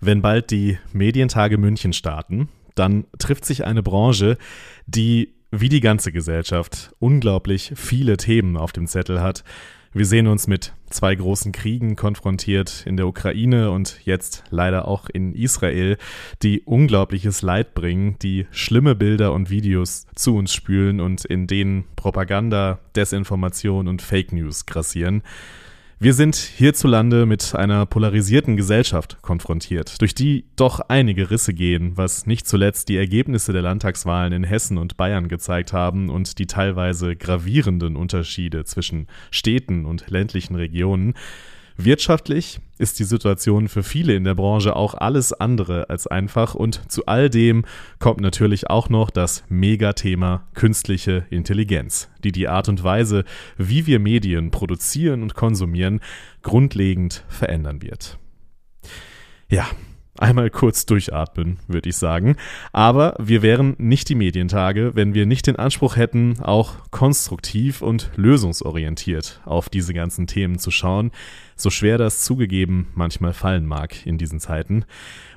Wenn bald die Medientage München starten, dann trifft sich eine Branche, die wie die ganze Gesellschaft unglaublich viele Themen auf dem Zettel hat. Wir sehen uns mit zwei großen Kriegen konfrontiert in der Ukraine und jetzt leider auch in Israel, die unglaubliches Leid bringen, die schlimme Bilder und Videos zu uns spülen und in denen Propaganda, Desinformation und Fake News grassieren. Wir sind hierzulande mit einer polarisierten Gesellschaft konfrontiert, durch die doch einige Risse gehen, was nicht zuletzt die Ergebnisse der Landtagswahlen in Hessen und Bayern gezeigt haben und die teilweise gravierenden Unterschiede zwischen Städten und ländlichen Regionen. Wirtschaftlich ist die Situation für viele in der Branche auch alles andere als einfach und zu all dem kommt natürlich auch noch das Megathema künstliche Intelligenz, die die Art und Weise, wie wir Medien produzieren und konsumieren, grundlegend verändern wird. Ja, einmal kurz durchatmen, würde ich sagen. Aber wir wären nicht die Medientage, wenn wir nicht den Anspruch hätten, auch konstruktiv und lösungsorientiert auf diese ganzen Themen zu schauen, so schwer das zugegeben manchmal fallen mag in diesen Zeiten.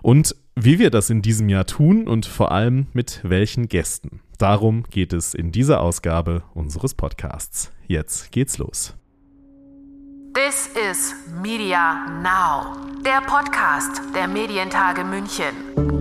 Und wie wir das in diesem Jahr tun und vor allem mit welchen Gästen. Darum geht es in dieser Ausgabe unseres Podcasts. Jetzt geht's los. This is Media Now, der Podcast der Medientage München.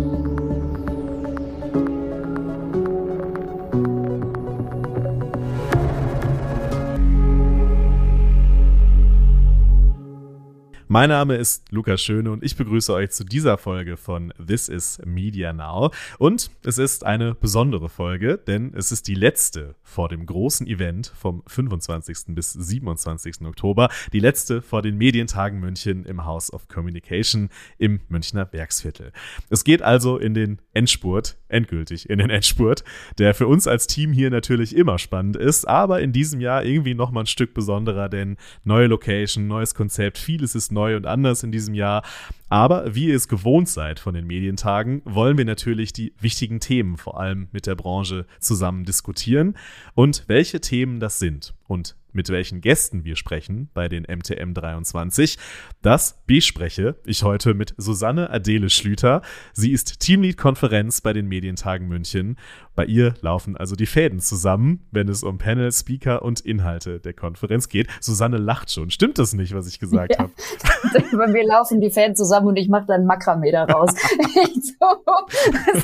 Mein Name ist Lukas Schöne und ich begrüße euch zu dieser Folge von This is Media Now. Und es ist eine besondere Folge, denn es ist die letzte vor dem großen Event vom 25. bis 27. Oktober, die letzte vor den Medientagen München im House of Communication im Münchner Werksviertel. Es geht also in den Endspurt, endgültig in den Endspurt, der für uns als Team hier natürlich immer spannend ist, aber in diesem Jahr irgendwie noch mal ein Stück besonderer, denn neue Location, neues Konzept, vieles ist neu und anders in diesem Jahr. Aber wie ihr es gewohnt seid von den Medientagen, wollen wir natürlich die wichtigen Themen vor allem mit der Branche zusammen diskutieren und welche Themen das sind und mit welchen Gästen wir sprechen bei den MTM 23. Das bespreche ich heute mit Susanne Adele Schlüter. Sie ist Teamlead-Konferenz bei den Medientagen München. Bei ihr laufen also die Fäden zusammen, wenn es um Panel, Speaker und Inhalte der Konferenz geht. Susanne lacht schon. Stimmt das nicht, was ich gesagt ja. habe? Bei mir laufen die Fäden zusammen und ich mache dann Makramee daraus. so,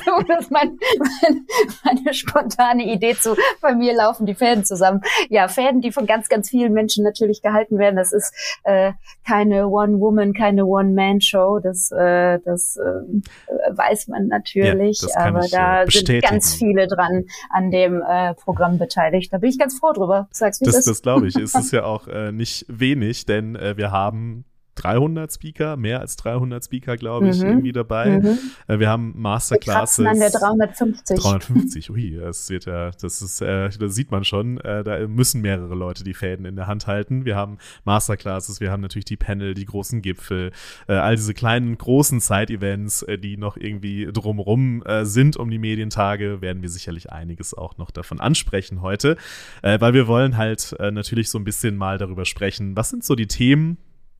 so, das ist mein, mein, meine spontane Idee zu, bei mir laufen die Fäden zusammen. Ja, Fäden, die von ganz, ganz vielen Menschen natürlich gehalten werden. Das ist äh, keine One-Woman, keine One-Man-Show. Das, äh, das äh, weiß man natürlich. Ja, aber ich, da äh, sind ganz viele dran an dem äh, Programm beteiligt. Da bin ich ganz froh drüber. Sag's wie das, das, das glaube ich. es ist ja auch äh, nicht wenig, denn äh, wir haben 300 Speaker, mehr als 300 Speaker, glaube ich, mhm. irgendwie dabei. Mhm. Äh, wir haben Masterclasses. Wir an der 350. 350, ui, das wird ja, das ist, äh, das sieht man schon, äh, da müssen mehrere Leute die Fäden in der Hand halten. Wir haben Masterclasses, wir haben natürlich die Panel, die großen Gipfel, äh, all diese kleinen, großen Side-Events, äh, die noch irgendwie drumrum äh, sind um die Medientage, werden wir sicherlich einiges auch noch davon ansprechen heute, weil wir wollen halt natürlich so ein bisschen mal darüber sprechen, was sind so die Themen,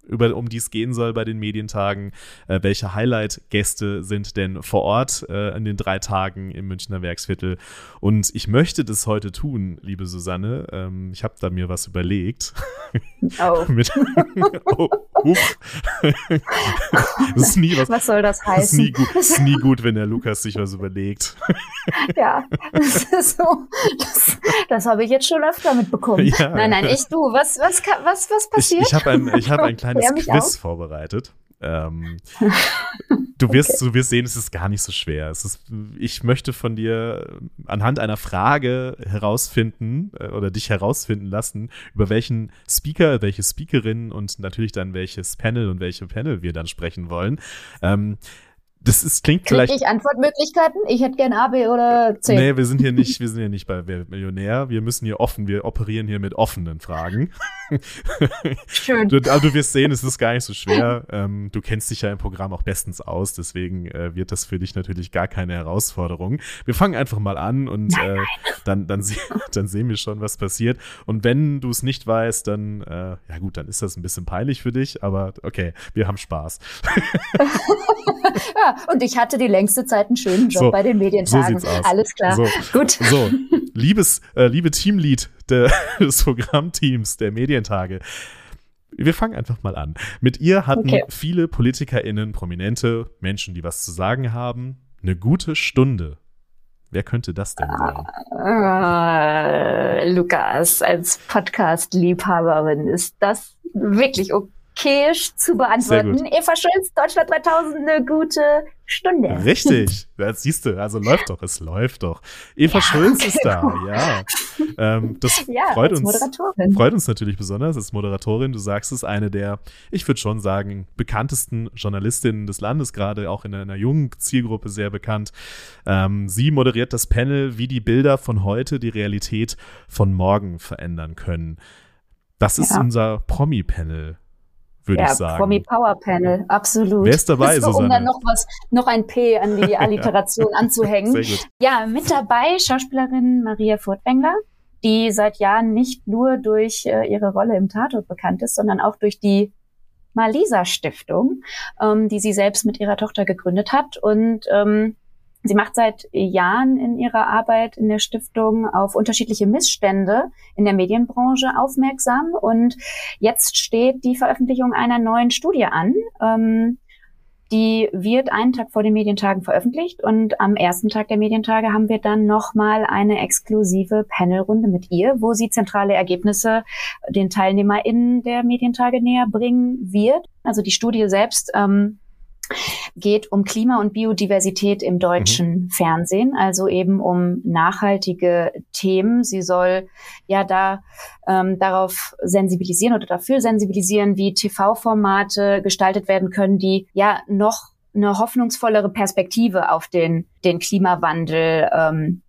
über, um die es gehen soll bei den Medientagen. Äh, welche Highlight-Gäste sind denn vor Ort äh, an den drei Tagen im Münchner Werksviertel? Und ich möchte das heute tun, liebe Susanne. Ähm, ich habe da mir was überlegt. Oh. Mit, oh, das ist nie was, was soll das heißen? Das ist, nie gut, ist nie gut, wenn der Lukas sich was überlegt. ja, das ist so. Das, das habe ich jetzt schon öfter mitbekommen. Ja. Nein, nein, ich du. Was, was, was, was passiert? Ich, ich habe ein, ich hab ein kleines kleines Quiz auf. vorbereitet. Ähm, du, wirst, okay. du wirst sehen, es ist gar nicht so schwer. Es ist, ich möchte von dir anhand einer Frage herausfinden äh, oder dich herausfinden lassen, über welchen Speaker, welche Speakerin und natürlich dann welches Panel und welche Panel wir dann sprechen wollen. Ähm, das ist, klingt Krieg vielleicht. ich Antwortmöglichkeiten? Ich hätte gern A, B oder C. Nee, wir sind hier nicht, wir sind hier nicht bei Wer Millionär. Wir müssen hier offen, wir operieren hier mit offenen Fragen. Schön. Du, aber du wirst sehen, es ist gar nicht so schwer. Ähm, du kennst dich ja im Programm auch bestens aus, deswegen äh, wird das für dich natürlich gar keine Herausforderung. Wir fangen einfach mal an und nein, äh, dann, dann, se dann sehen wir schon, was passiert. Und wenn du es nicht weißt, dann, äh, ja gut, dann ist das ein bisschen peinlich für dich, aber okay, wir haben Spaß. ja, und ich hatte die längste Zeit einen schönen Job so, bei den Medientagen. So. Alles klar. So, Gut. So, liebes, äh, liebe Teamlead der, des Programmteams der Medientage. Wir fangen einfach mal an. Mit ihr hatten okay. viele PolitikerInnen, prominente Menschen, die was zu sagen haben, eine gute Stunde. Wer könnte das denn sein? Uh, Lukas, als Podcast-Liebhaberin ist das wirklich okay okayisch zu beantworten. Eva Schulz, Deutschland 3000, eine gute Stunde. Richtig, das siehst du, also läuft doch, es läuft doch. Eva ja, Schulz okay, ist da, cool. ja. Ähm, das ja, freut uns, freut uns natürlich besonders als Moderatorin. Du sagst es, eine der, ich würde schon sagen, bekanntesten Journalistinnen des Landes, gerade auch in einer jungen Zielgruppe sehr bekannt. Ähm, sie moderiert das Panel, wie die Bilder von heute die Realität von morgen verändern können. Das ist ja. unser Promi-Panel würde ja, ich sagen. Promi Power Panel, absolut. Wer ist dabei, so, Um dann noch was, noch ein P an die Alliteration anzuhängen. Ja, mit dabei Schauspielerin Maria Furtwängler, die seit Jahren nicht nur durch äh, ihre Rolle im Tatort bekannt ist, sondern auch durch die Malisa Stiftung, ähm, die sie selbst mit ihrer Tochter gegründet hat und ähm, Sie macht seit Jahren in ihrer Arbeit in der Stiftung auf unterschiedliche Missstände in der Medienbranche aufmerksam und jetzt steht die Veröffentlichung einer neuen Studie an. Ähm, die wird einen Tag vor den Medientagen veröffentlicht und am ersten Tag der Medientage haben wir dann nochmal eine exklusive Panelrunde mit ihr, wo sie zentrale Ergebnisse den TeilnehmerInnen der Medientage näher bringen wird. Also die Studie selbst ähm, geht um Klima und Biodiversität im deutschen mhm. Fernsehen, also eben um nachhaltige Themen. Sie soll ja da ähm, darauf sensibilisieren oder dafür sensibilisieren, wie TV-Formate gestaltet werden können, die ja noch eine hoffnungsvollere Perspektive auf den, den Klimawandel ähm,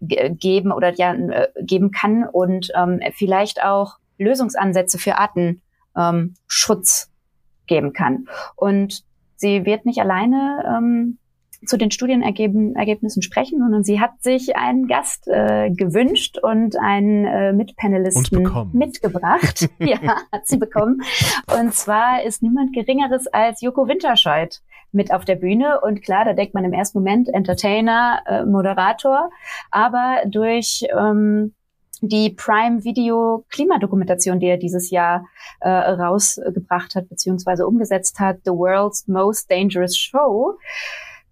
geben oder ja äh, geben kann und ähm, vielleicht auch Lösungsansätze für Artenschutz ähm, geben kann. Und Sie wird nicht alleine ähm, zu den Studienergebnissen sprechen, sondern sie hat sich einen Gast äh, gewünscht und einen äh, Mitpanelisten mitgebracht. ja, hat sie bekommen. Und zwar ist niemand Geringeres als Joko Winterscheid mit auf der Bühne. Und klar, da denkt man im ersten Moment Entertainer, äh, Moderator, aber durch ähm, die Prime Video Klimadokumentation, die er dieses Jahr äh, rausgebracht hat beziehungsweise umgesetzt hat, The World's Most Dangerous Show,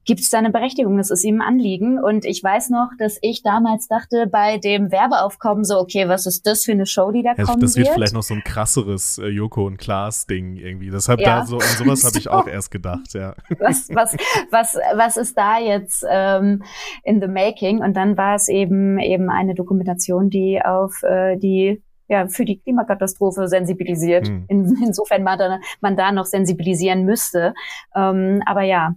gibt es da eine Berechtigung? Das ist ihm ein Anliegen. Und ich weiß noch, dass ich damals dachte, bei dem Werbeaufkommen so, okay, was ist das für eine Show, die da ja, kommen Das wird, wird vielleicht noch so ein krasseres äh, Joko und Klaas-Ding irgendwie. Deshalb ja. da so, an sowas habe ich auch erst gedacht, ja. Was, was, was, was ist da jetzt ähm, in the making? Und dann war es eben eben eine Dokumentation, die auf äh, die ja, für die Klimakatastrophe sensibilisiert. Mhm. In, insofern man da, man da noch sensibilisieren müsste. Ähm, aber ja,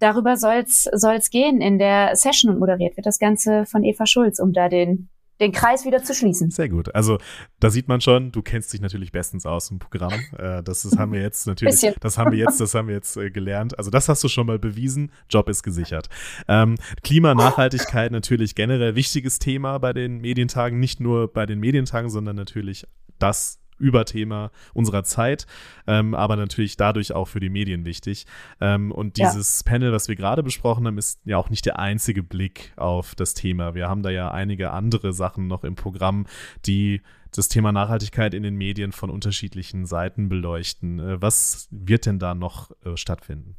darüber soll's soll's gehen in der Session und moderiert wird das Ganze von Eva Schulz, um da den den Kreis wieder zu schließen. Sehr gut. Also da sieht man schon, du kennst dich natürlich bestens aus im Programm. Äh, das, das haben wir jetzt natürlich, Bisschen. das haben wir jetzt, das haben wir jetzt äh, gelernt. Also das hast du schon mal bewiesen. Job ist gesichert. Ähm, Klima, Nachhaltigkeit natürlich generell wichtiges Thema bei den Medientagen, nicht nur bei den Medientagen, sondern natürlich das Überthema unserer Zeit, ähm, aber natürlich dadurch auch für die Medien wichtig. Ähm, und dieses ja. Panel, was wir gerade besprochen haben, ist ja auch nicht der einzige Blick auf das Thema. Wir haben da ja einige andere Sachen noch im Programm, die das Thema Nachhaltigkeit in den Medien von unterschiedlichen Seiten beleuchten. Äh, was wird denn da noch äh, stattfinden?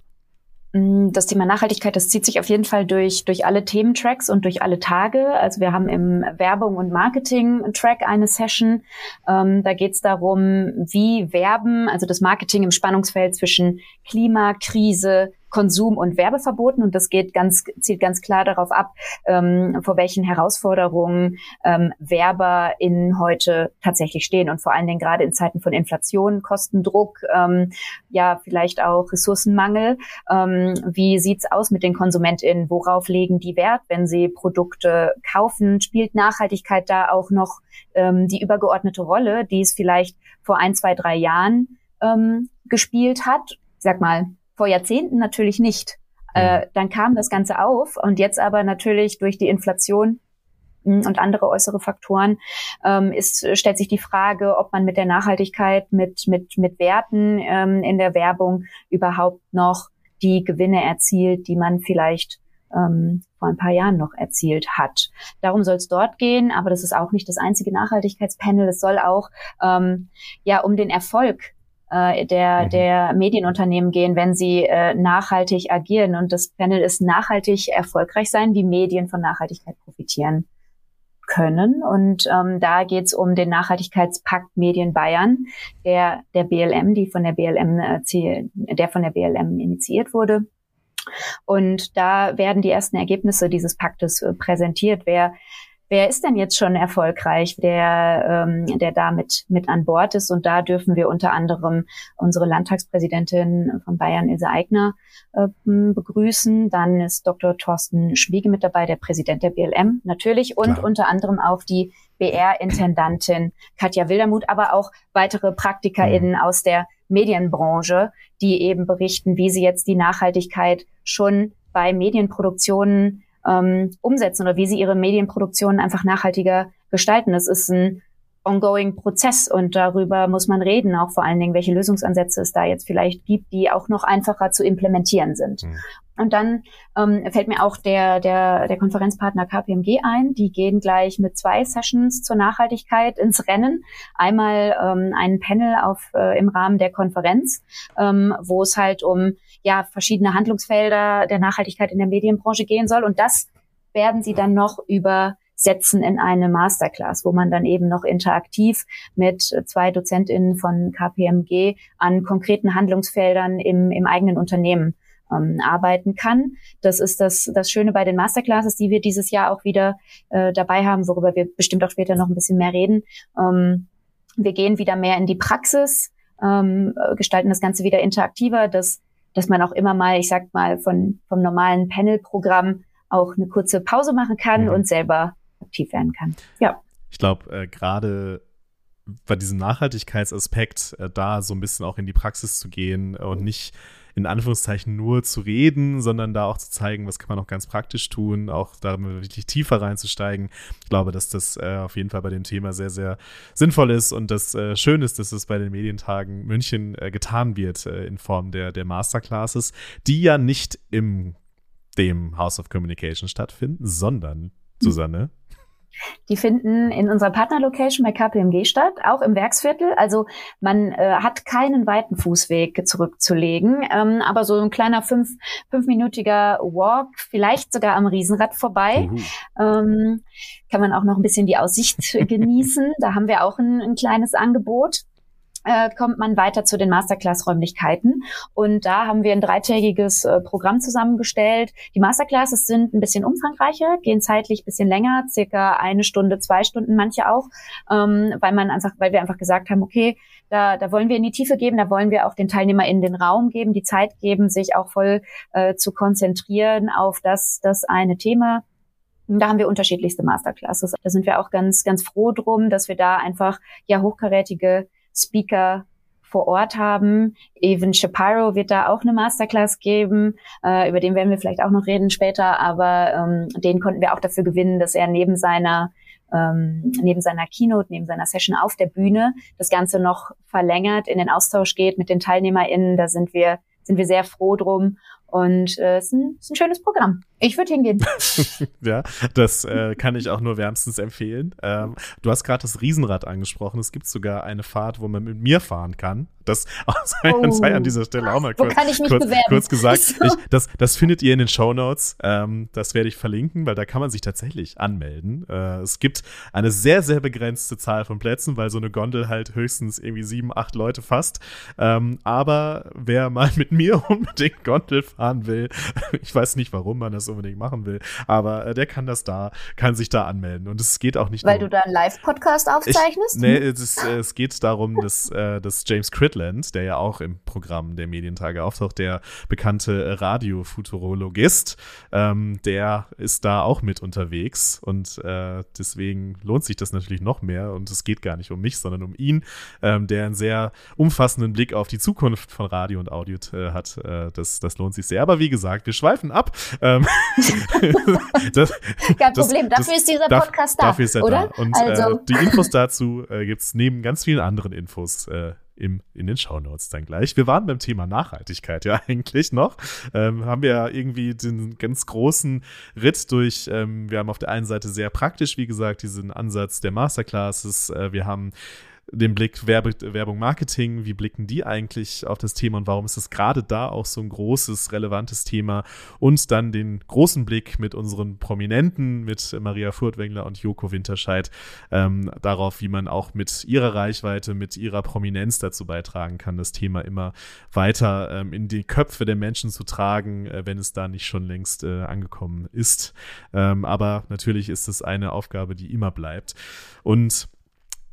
Mm, das Thema Nachhaltigkeit, das zieht sich auf jeden Fall durch, durch alle Thementracks und durch alle Tage. Also wir haben im Werbung- und Marketing-Track eine Session. Ähm, da geht es darum, wie Werben, also das Marketing im Spannungsfeld zwischen Klimakrise, Konsum- und Werbeverboten. Und das geht ganz, zielt ganz klar darauf ab, ähm, vor welchen Herausforderungen ähm, WerberInnen heute tatsächlich stehen. Und vor allen Dingen gerade in Zeiten von Inflation, Kostendruck, ähm, ja, vielleicht auch Ressourcenmangel. Ähm, wie sieht's aus mit den KonsumentInnen? Worauf legen die Wert, wenn sie Produkte kaufen? Spielt Nachhaltigkeit da auch noch ähm, die übergeordnete Rolle, die es vielleicht vor ein, zwei, drei Jahren ähm, gespielt hat? Sag mal, vor Jahrzehnten natürlich nicht. Äh, dann kam das Ganze auf und jetzt aber natürlich durch die Inflation hm, und andere äußere Faktoren ähm, ist, stellt sich die Frage, ob man mit der Nachhaltigkeit, mit, mit, mit Werten ähm, in der Werbung überhaupt noch die Gewinne erzielt, die man vielleicht ähm, vor ein paar Jahren noch erzielt hat. Darum soll es dort gehen, aber das ist auch nicht das einzige Nachhaltigkeitspanel. Es soll auch ähm, ja um den Erfolg äh, der, mhm. der Medienunternehmen gehen, wenn sie äh, nachhaltig agieren. Und das Panel ist nachhaltig erfolgreich sein, wie Medien von Nachhaltigkeit profitieren können. Und ähm, da geht es um den Nachhaltigkeitspakt Medien Bayern, der der BLM, die von der BLM, äh, der von der BLM initiiert wurde. Und da werden die ersten Ergebnisse dieses Paktes äh, präsentiert. Wer wer ist denn jetzt schon erfolgreich, der, ähm, der da mit, mit an Bord ist. Und da dürfen wir unter anderem unsere Landtagspräsidentin von Bayern, Ilse Aigner, äh, begrüßen. Dann ist Dr. Thorsten Schwiege mit dabei, der Präsident der BLM natürlich und Klar. unter anderem auch die BR-Intendantin Katja Wildermuth, aber auch weitere PraktikerInnen mhm. aus der Medienbranche, die eben berichten, wie sie jetzt die Nachhaltigkeit schon bei Medienproduktionen ähm, umsetzen oder wie sie ihre Medienproduktionen einfach nachhaltiger gestalten. Das ist ein ongoing Prozess und darüber muss man reden, auch vor allen Dingen, welche Lösungsansätze es da jetzt vielleicht gibt, die auch noch einfacher zu implementieren sind. Mhm. Und dann ähm, fällt mir auch der, der, der Konferenzpartner KPMG ein. Die gehen gleich mit zwei Sessions zur Nachhaltigkeit ins Rennen. Einmal ähm, ein Panel auf, äh, im Rahmen der Konferenz, ähm, wo es halt um ja, verschiedene Handlungsfelder der Nachhaltigkeit in der Medienbranche gehen soll. Und das werden sie dann noch übersetzen in eine Masterclass, wo man dann eben noch interaktiv mit zwei DozentInnen von KPMG an konkreten Handlungsfeldern im, im eigenen Unternehmen ähm, arbeiten kann. Das ist das, das Schöne bei den Masterclasses, die wir dieses Jahr auch wieder äh, dabei haben, worüber wir bestimmt auch später noch ein bisschen mehr reden. Ähm, wir gehen wieder mehr in die Praxis, ähm, gestalten das Ganze wieder interaktiver, dass dass man auch immer mal, ich sag mal, von, vom normalen Panel-Programm auch eine kurze Pause machen kann mhm. und selber aktiv werden kann. Ja. Ich glaube, äh, gerade bei diesem Nachhaltigkeitsaspekt, äh, da so ein bisschen auch in die Praxis zu gehen und nicht in Anführungszeichen nur zu reden, sondern da auch zu zeigen, was kann man auch ganz praktisch tun, auch da wirklich tiefer reinzusteigen. Ich glaube, dass das äh, auf jeden Fall bei dem Thema sehr, sehr sinnvoll ist und das äh, schön ist, dass es bei den Medientagen München äh, getan wird äh, in Form der, der Masterclasses, die ja nicht im dem House of Communication stattfinden, sondern, Susanne, die finden in unserer Partnerlocation bei KPMG statt, auch im Werksviertel. Also man äh, hat keinen weiten Fußweg zurückzulegen, ähm, aber so ein kleiner fünf, fünfminütiger Walk, vielleicht sogar am Riesenrad vorbei. Ähm, kann man auch noch ein bisschen die Aussicht genießen. Da haben wir auch ein, ein kleines Angebot äh, kommt man weiter zu den Masterclass-Räumlichkeiten. Und da haben wir ein dreitägiges äh, Programm zusammengestellt. Die Masterclasses sind ein bisschen umfangreicher, gehen zeitlich bisschen länger, circa eine Stunde, zwei Stunden, manche auch, ähm, weil man einfach, weil wir einfach gesagt haben, okay, da, da wollen wir in die Tiefe geben, da wollen wir auch den TeilnehmerInnen den Raum geben, die Zeit geben, sich auch voll äh, zu konzentrieren auf das, das eine Thema. Da haben wir unterschiedlichste Masterclasses. Da sind wir auch ganz, ganz froh drum, dass wir da einfach ja hochkarätige Speaker vor Ort haben. Evan Shapiro wird da auch eine Masterclass geben, äh, über den werden wir vielleicht auch noch reden später, aber ähm, den konnten wir auch dafür gewinnen, dass er neben seiner ähm, neben seiner Keynote, neben seiner Session auf der Bühne das Ganze noch verlängert, in den Austausch geht mit den TeilnehmerInnen. Da sind wir sind wir sehr froh drum und äh, es ist, ein, ist ein schönes Programm. Ich würde hingehen. ja, das äh, kann ich auch nur wärmstens empfehlen. Ähm, du hast gerade das Riesenrad angesprochen. Es gibt sogar eine Fahrt, wo man mit mir fahren kann. Das sei, oh. sei an dieser Stelle auch mal kurz, kurz, kurz, gesagt. So. Ich, das, das findet ihr in den Show Notes. Ähm, das werde ich verlinken, weil da kann man sich tatsächlich anmelden. Äh, es gibt eine sehr, sehr begrenzte Zahl von Plätzen, weil so eine Gondel halt höchstens irgendwie sieben, acht Leute fasst. Ähm, aber wer mal mit mir unbedingt Gondel fahren will, ich weiß nicht, warum man das unbedingt machen will. Aber äh, der kann das da, kann sich da anmelden. Und es geht auch nicht Weil darum, du da einen Live-Podcast aufzeichnest? Ich, nee, es, ist, äh, es geht darum, dass, äh, dass James Critland, der ja auch im Programm der Medientage auftaucht, der bekannte Radiofuturologist, ähm, der ist da auch mit unterwegs. Und äh, deswegen lohnt sich das natürlich noch mehr. Und es geht gar nicht um mich, sondern um ihn, ähm, der einen sehr umfassenden Blick auf die Zukunft von Radio und Audio äh, hat. Äh, das, das lohnt sich sehr. Aber wie gesagt, wir schweifen ab. Ähm, das, Kein Problem, das, dafür ist dieser Podcast da. Dafür ist er oder? da. Und also. äh, die Infos dazu äh, gibt es neben ganz vielen anderen Infos äh, im, in den Shownotes dann gleich. Wir waren beim Thema Nachhaltigkeit ja eigentlich noch. Ähm, haben wir ja irgendwie den ganz großen Ritt durch, ähm, wir haben auf der einen Seite sehr praktisch, wie gesagt, diesen Ansatz der Masterclasses. Äh, wir haben den Blick Werbe, Werbung, Marketing, wie blicken die eigentlich auf das Thema und warum ist es gerade da auch so ein großes, relevantes Thema und dann den großen Blick mit unseren Prominenten, mit Maria Furtwängler und Joko Winterscheid, ähm, darauf, wie man auch mit ihrer Reichweite, mit ihrer Prominenz dazu beitragen kann, das Thema immer weiter ähm, in die Köpfe der Menschen zu tragen, äh, wenn es da nicht schon längst äh, angekommen ist. Ähm, aber natürlich ist es eine Aufgabe, die immer bleibt. Und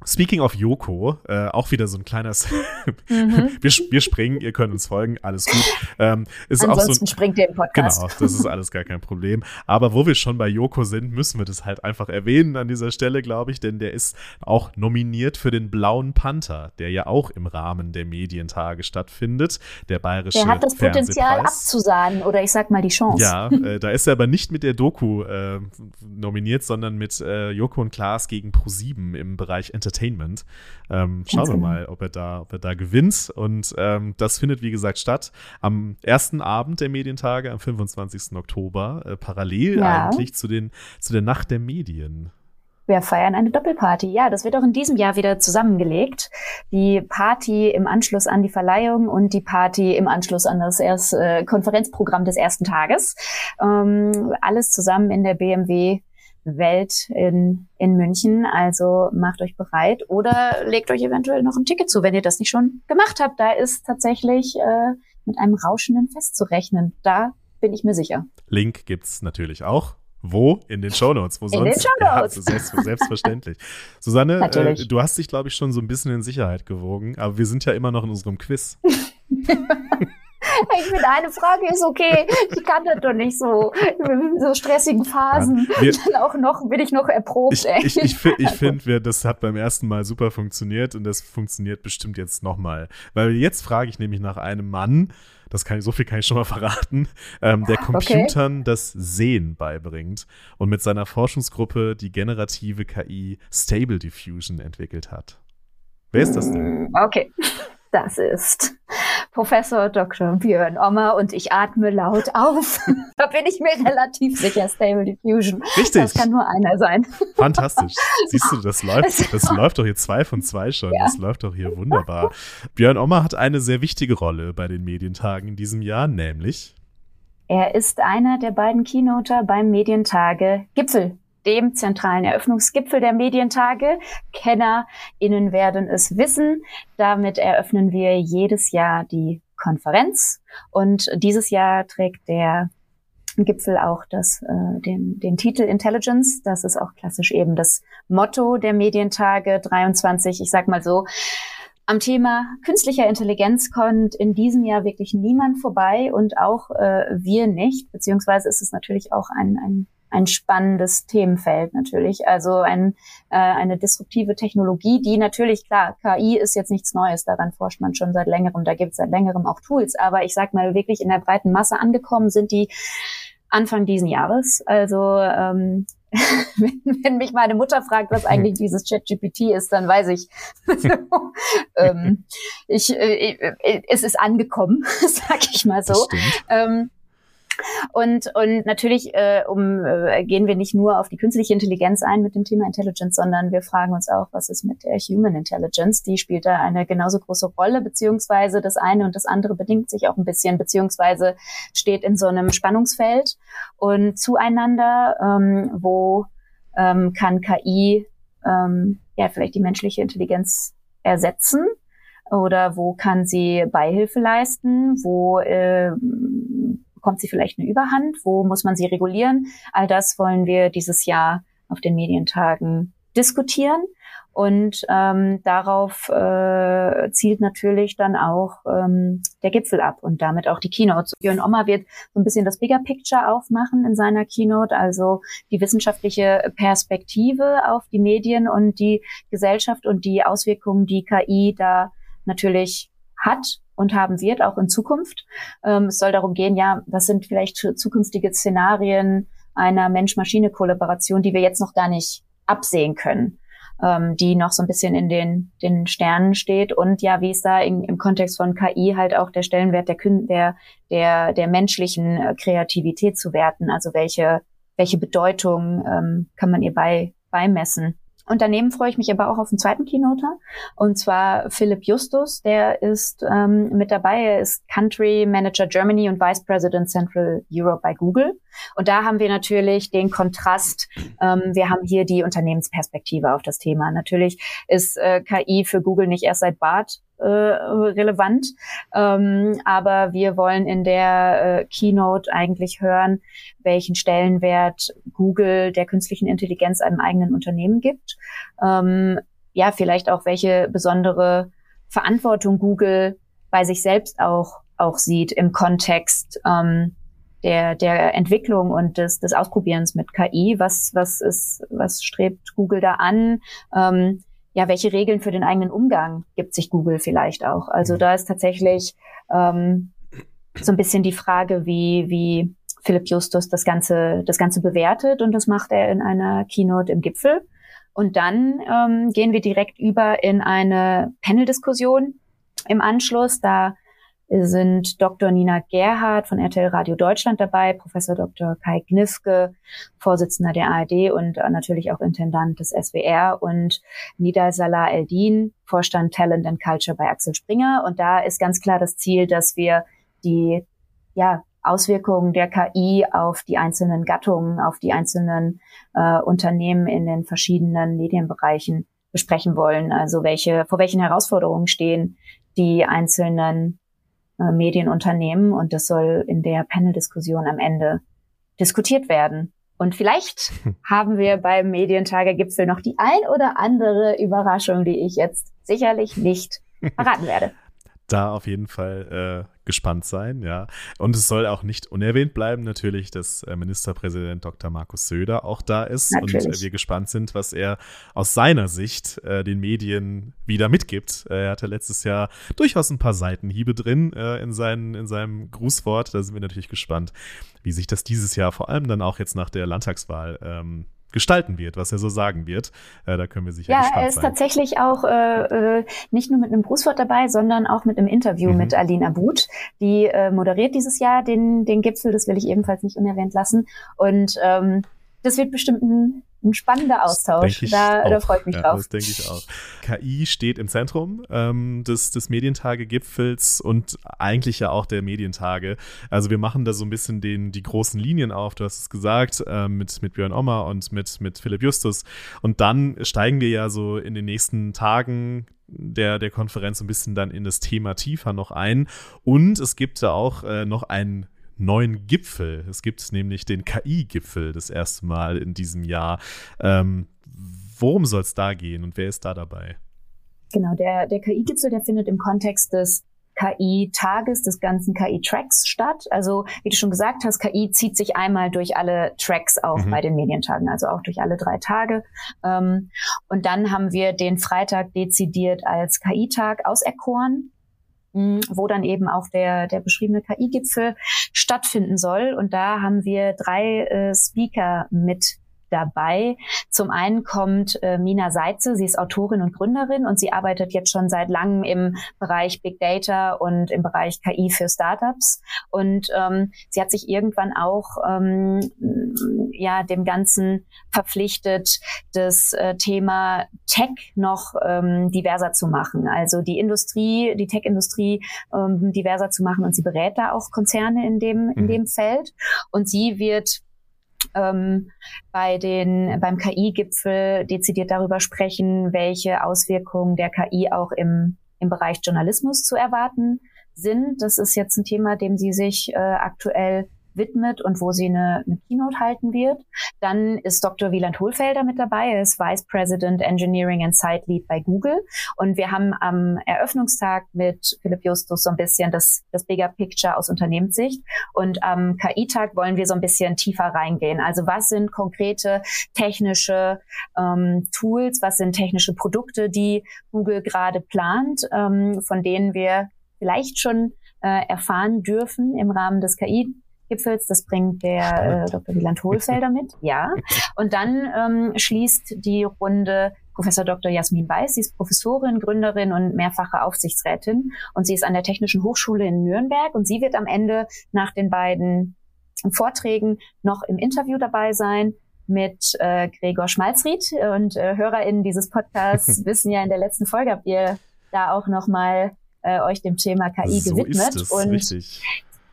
Speaking of Yoko, äh, auch wieder so ein kleines, mhm. wir, wir springen, ihr könnt uns folgen, alles gut. Ähm, ist Ansonsten auch so ein, springt ihr im Podcast. Genau, das ist alles gar kein Problem. Aber wo wir schon bei Yoko sind, müssen wir das halt einfach erwähnen an dieser Stelle, glaube ich, denn der ist auch nominiert für den Blauen Panther, der ja auch im Rahmen der Medientage stattfindet, der bayerische Der hat das Potenzial abzusahnen oder ich sag mal die Chance. Ja, äh, da ist er aber nicht mit der Doku äh, nominiert, sondern mit äh, Joko und Klaas gegen Pro7 im Bereich Entertainment Entertainment. Ähm, schauen wir genau. mal, ob er da, ob er da gewinnt. Und ähm, das findet, wie gesagt, statt am ersten Abend der Medientage, am 25. Oktober, äh, parallel ja. eigentlich zu, den, zu der Nacht der Medien. Wir feiern eine Doppelparty. Ja, das wird auch in diesem Jahr wieder zusammengelegt. Die Party im Anschluss an die Verleihung und die Party im Anschluss an das erst, äh, Konferenzprogramm des ersten Tages. Ähm, alles zusammen in der BMW Welt in, in München. Also macht euch bereit oder legt euch eventuell noch ein Ticket zu, wenn ihr das nicht schon gemacht habt. Da ist tatsächlich äh, mit einem rauschenden Fest zu rechnen. Da bin ich mir sicher. Link gibt's natürlich auch. Wo? In den Shownotes. Wo in sonst? den Shownotes. Ja, selbst, selbstverständlich. Susanne, äh, du hast dich, glaube ich, schon so ein bisschen in Sicherheit gewogen, aber wir sind ja immer noch in unserem Quiz. Ich finde, eine Frage ist okay. Ich kann das doch nicht so, in so stressigen Phasen. Ja, wir, dann auch noch, bin ich noch erprobt, ich, ey. Ich, ich, ich, ich finde, das hat beim ersten Mal super funktioniert und das funktioniert bestimmt jetzt nochmal. Weil jetzt frage ich nämlich nach einem Mann, das kann ich, so viel kann ich schon mal verraten, ähm, der Computern okay. das Sehen beibringt und mit seiner Forschungsgruppe die generative KI Stable Diffusion entwickelt hat. Wer ist das denn? Okay. Das ist Professor Dr. Björn Ommer und ich atme laut auf. da bin ich mir relativ sicher, Stable Diffusion. Richtig. Das kann nur einer sein. Fantastisch. Siehst du, das läuft, das läuft doch hier zwei von zwei schon. Ja. Das läuft doch hier wunderbar. Björn Ommer hat eine sehr wichtige Rolle bei den Medientagen in diesem Jahr, nämlich er ist einer der beiden Keynoter beim Medientage Gipfel dem zentralen Eröffnungsgipfel der Medientage. KennerInnen werden es wissen. Damit eröffnen wir jedes Jahr die Konferenz. Und dieses Jahr trägt der Gipfel auch das, äh, den, den Titel Intelligence. Das ist auch klassisch eben das Motto der Medientage 23. Ich sag mal so, am Thema künstlicher Intelligenz kommt in diesem Jahr wirklich niemand vorbei und auch äh, wir nicht, beziehungsweise ist es natürlich auch ein, ein ein spannendes Themenfeld natürlich. Also ein, äh, eine disruptive Technologie, die natürlich, klar, KI ist jetzt nichts Neues, daran forscht man schon seit längerem, da gibt es seit längerem auch Tools, aber ich sag mal, wirklich in der breiten Masse angekommen sind die Anfang diesen Jahres. Also ähm, wenn, wenn mich meine Mutter fragt, was eigentlich dieses ChatGPT ist, dann weiß ich, ähm, ich, äh, äh, es ist angekommen, sag ich mal so. Ähm, und, und natürlich äh, um, äh, gehen wir nicht nur auf die künstliche Intelligenz ein mit dem Thema Intelligence, sondern wir fragen uns auch, was ist mit der Human Intelligence? Die spielt da eine genauso große Rolle, beziehungsweise das eine und das andere bedingt sich auch ein bisschen, beziehungsweise steht in so einem Spannungsfeld. Und zueinander, ähm, wo ähm, kann KI ähm, ja vielleicht die menschliche Intelligenz ersetzen? Oder wo kann sie Beihilfe leisten, wo äh, bekommt sie vielleicht eine Überhand? Wo muss man sie regulieren? All das wollen wir dieses Jahr auf den Medientagen diskutieren. Und ähm, darauf äh, zielt natürlich dann auch ähm, der Gipfel ab und damit auch die Keynote. Björn Ommer wird so ein bisschen das Bigger Picture aufmachen in seiner Keynote, also die wissenschaftliche Perspektive auf die Medien und die Gesellschaft und die Auswirkungen, die KI da natürlich hat und haben wird, auch in Zukunft. Ähm, es soll darum gehen, ja, was sind vielleicht zukünftige Szenarien einer Mensch-Maschine-Kollaboration, die wir jetzt noch gar nicht absehen können. ähm, die noch so ein bisschen in den, den Sternen steht und ja, wie ist da in, im Kontext von KI halt auch der Stellenwert der, der, der, der menschlichen äh, Kreativität zu werten, also welche, welche Bedeutung ähm, kann man ihr bei, beimessen. Und daneben freue ich mich aber auch auf den zweiten Keynoter. Und zwar Philipp Justus, der ist ähm, mit dabei. Er ist Country Manager Germany und Vice President Central Europe bei Google. Und da haben wir natürlich den Kontrast. Ähm, wir haben hier die Unternehmensperspektive auf das Thema. Natürlich ist äh, KI für Google nicht erst seit BART äh, relevant. Ähm, aber wir wollen in der äh, Keynote eigentlich hören, welchen Stellenwert Google der künstlichen Intelligenz einem eigenen Unternehmen gibt. Ähm, ja, vielleicht auch welche besondere Verantwortung Google bei sich selbst auch, auch sieht im Kontext ähm, der, der Entwicklung und des, des Ausprobierens mit KI. Was, was ist, was strebt Google da an? Ähm, ja, welche Regeln für den eigenen Umgang gibt sich Google vielleicht auch? Also mhm. da ist tatsächlich ähm, so ein bisschen die Frage, wie, wie Philipp Justus das Ganze, das Ganze bewertet und das macht er in einer Keynote im Gipfel. Und dann ähm, gehen wir direkt über in eine Panel-Diskussion im Anschluss. Da sind Dr. Nina Gerhardt von RTL Radio Deutschland dabei, Professor Dr. Kai Gnifke, Vorsitzender der ARD und natürlich auch Intendant des SWR und Nida Salah Eldin, Vorstand Talent and Culture bei Axel Springer. Und da ist ganz klar das Ziel, dass wir die ja, Auswirkungen der KI auf die einzelnen Gattungen, auf die einzelnen äh, Unternehmen in den verschiedenen Medienbereichen besprechen wollen. Also welche, vor welchen Herausforderungen stehen die einzelnen äh, Medienunternehmen und das soll in der Panel-Diskussion am Ende diskutiert werden. Und vielleicht haben wir beim Medientager-Gipfel noch die ein oder andere Überraschung, die ich jetzt sicherlich nicht verraten werde da auf jeden Fall äh, gespannt sein, ja. Und es soll auch nicht unerwähnt bleiben, natürlich, dass äh, Ministerpräsident Dr. Markus Söder auch da ist natürlich. und äh, wir gespannt sind, was er aus seiner Sicht äh, den Medien wieder mitgibt. Äh, er hatte letztes Jahr durchaus ein paar Seitenhiebe drin äh, in, seinen, in seinem Grußwort. Da sind wir natürlich gespannt, wie sich das dieses Jahr, vor allem dann auch jetzt nach der Landtagswahl, ähm, gestalten wird, was er so sagen wird. Äh, da können wir sicher ja, gespannt sein. Ja, er ist tatsächlich auch äh, äh, nicht nur mit einem Grußwort dabei, sondern auch mit einem Interview mhm. mit Aline Abud. Die äh, moderiert dieses Jahr den, den Gipfel, das will ich ebenfalls nicht unerwähnt lassen. Und ähm, das wird bestimmt ein ein spannender Austausch. Da, da freue ich mich ja, drauf. Das denke ich auch. KI steht im Zentrum ähm, des, des Medientage-Gipfels und eigentlich ja auch der Medientage. Also wir machen da so ein bisschen den, die großen Linien auf, du hast es gesagt, äh, mit, mit Björn Ommer und mit, mit Philipp Justus. Und dann steigen wir ja so in den nächsten Tagen der, der Konferenz ein bisschen dann in das Thema tiefer noch ein. Und es gibt da auch äh, noch einen neuen Gipfel. Es gibt nämlich den KI-Gipfel das erste Mal in diesem Jahr. Ähm, worum soll es da gehen und wer ist da dabei? Genau, der, der KI-Gipfel, der findet im Kontext des KI-Tages, des ganzen KI-Tracks statt. Also, wie du schon gesagt hast, KI zieht sich einmal durch alle Tracks auch mhm. bei den Medientagen, also auch durch alle drei Tage. Ähm, und dann haben wir den Freitag dezidiert als KI-Tag auserkoren wo dann eben auch der, der beschriebene KI-Gipfel stattfinden soll. Und da haben wir drei äh, Speaker mit dabei. Zum einen kommt äh, Mina Seitze, sie ist Autorin und Gründerin und sie arbeitet jetzt schon seit langem im Bereich Big Data und im Bereich KI für Startups. Und ähm, sie hat sich irgendwann auch ähm, ja dem Ganzen verpflichtet, das äh, Thema Tech noch ähm, diverser zu machen. Also die Industrie, die Tech-Industrie ähm, diverser zu machen und sie berät da auch Konzerne in dem, in mhm. dem Feld. Und sie wird ähm, bei den, beim KI-Gipfel dezidiert darüber sprechen, welche Auswirkungen der KI auch im, im Bereich Journalismus zu erwarten sind. Das ist jetzt ein Thema, dem sie sich äh, aktuell widmet und wo sie eine, eine Keynote halten wird. Dann ist Dr. Wieland Hohlfelder mit dabei. Er ist Vice President Engineering and Site Lead bei Google. Und wir haben am Eröffnungstag mit Philipp Justus so ein bisschen das, das Bigger Picture aus Unternehmenssicht. Und am KI-Tag wollen wir so ein bisschen tiefer reingehen. Also was sind konkrete technische ähm, Tools, was sind technische Produkte, die Google gerade plant, ähm, von denen wir vielleicht schon äh, erfahren dürfen im Rahmen des KI Gipfels. Das bringt der äh, Dr. Wieland Hohlfelder mit, ja. Und dann ähm, schließt die Runde Professor Dr. Jasmin Weiß. Sie ist Professorin, Gründerin und mehrfache Aufsichtsrätin und sie ist an der Technischen Hochschule in Nürnberg und sie wird am Ende nach den beiden Vorträgen noch im Interview dabei sein mit äh, Gregor Schmalzried und äh, HörerInnen dieses Podcasts wissen ja in der letzten Folge habt ihr da auch noch mal äh, euch dem Thema KI so gewidmet und richtig.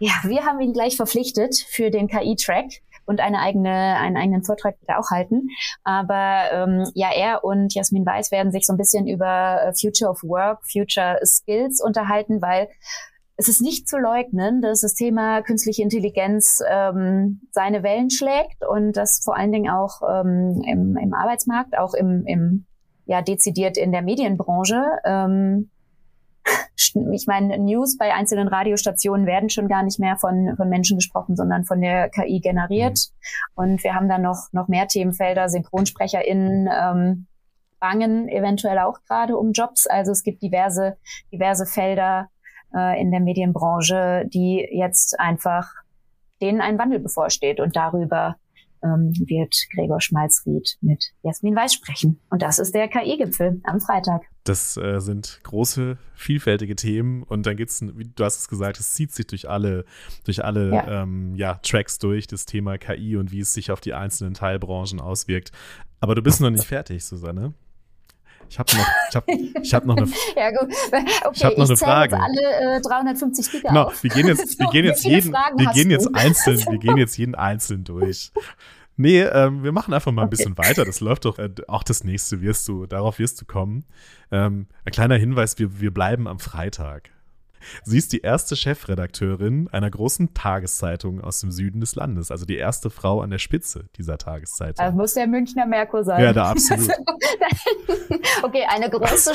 Ja, wir haben ihn gleich verpflichtet für den KI-Track und eine eigene, einen eigenen Vortrag wird er auch halten. Aber ähm, ja, er und Jasmin Weiß werden sich so ein bisschen über äh, Future of Work, Future Skills unterhalten, weil es ist nicht zu leugnen, dass das Thema künstliche Intelligenz ähm, seine Wellen schlägt und das vor allen Dingen auch ähm, im, im Arbeitsmarkt, auch im, im ja dezidiert in der Medienbranche. Ähm, ich meine, News bei einzelnen Radiostationen werden schon gar nicht mehr von, von Menschen gesprochen, sondern von der KI generiert. Mhm. Und wir haben dann noch, noch mehr Themenfelder, SynchronsprecherInnen, ähm, bangen eventuell auch gerade um Jobs. Also es gibt diverse, diverse Felder, äh, in der Medienbranche, die jetzt einfach denen ein Wandel bevorsteht. Und darüber ähm, wird Gregor Schmalzried mit Jasmin Weiß sprechen. Und das ist der KI-Gipfel am Freitag. Das äh, sind große, vielfältige Themen und dann gibt's, wie du hast es gesagt, es zieht sich durch alle, durch alle ja. Ähm, ja, Tracks durch, das Thema KI und wie es sich auf die einzelnen Teilbranchen auswirkt. Aber du bist noch nicht fertig, Susanne. Ich habe noch, ich hab, ich hab noch eine, ja, gut. Okay, ich hab noch eine Frage. Jetzt alle äh, 350 Speaker genau, Wir gehen jetzt, wir gehen jetzt jeden, wir gehen jetzt einzeln, wir gehen jetzt jeden einzeln durch. Nee, ähm, wir machen einfach mal ein okay. bisschen weiter. Das läuft doch, äh, auch das nächste wirst du, darauf wirst du kommen. Ähm, ein kleiner Hinweis, wir, wir bleiben am Freitag. Sie ist die erste Chefredakteurin einer großen Tageszeitung aus dem Süden des Landes, also die erste Frau an der Spitze dieser Tageszeitung. Das muss der Münchner Merkur sein. Ja, da absolut. okay, eine große,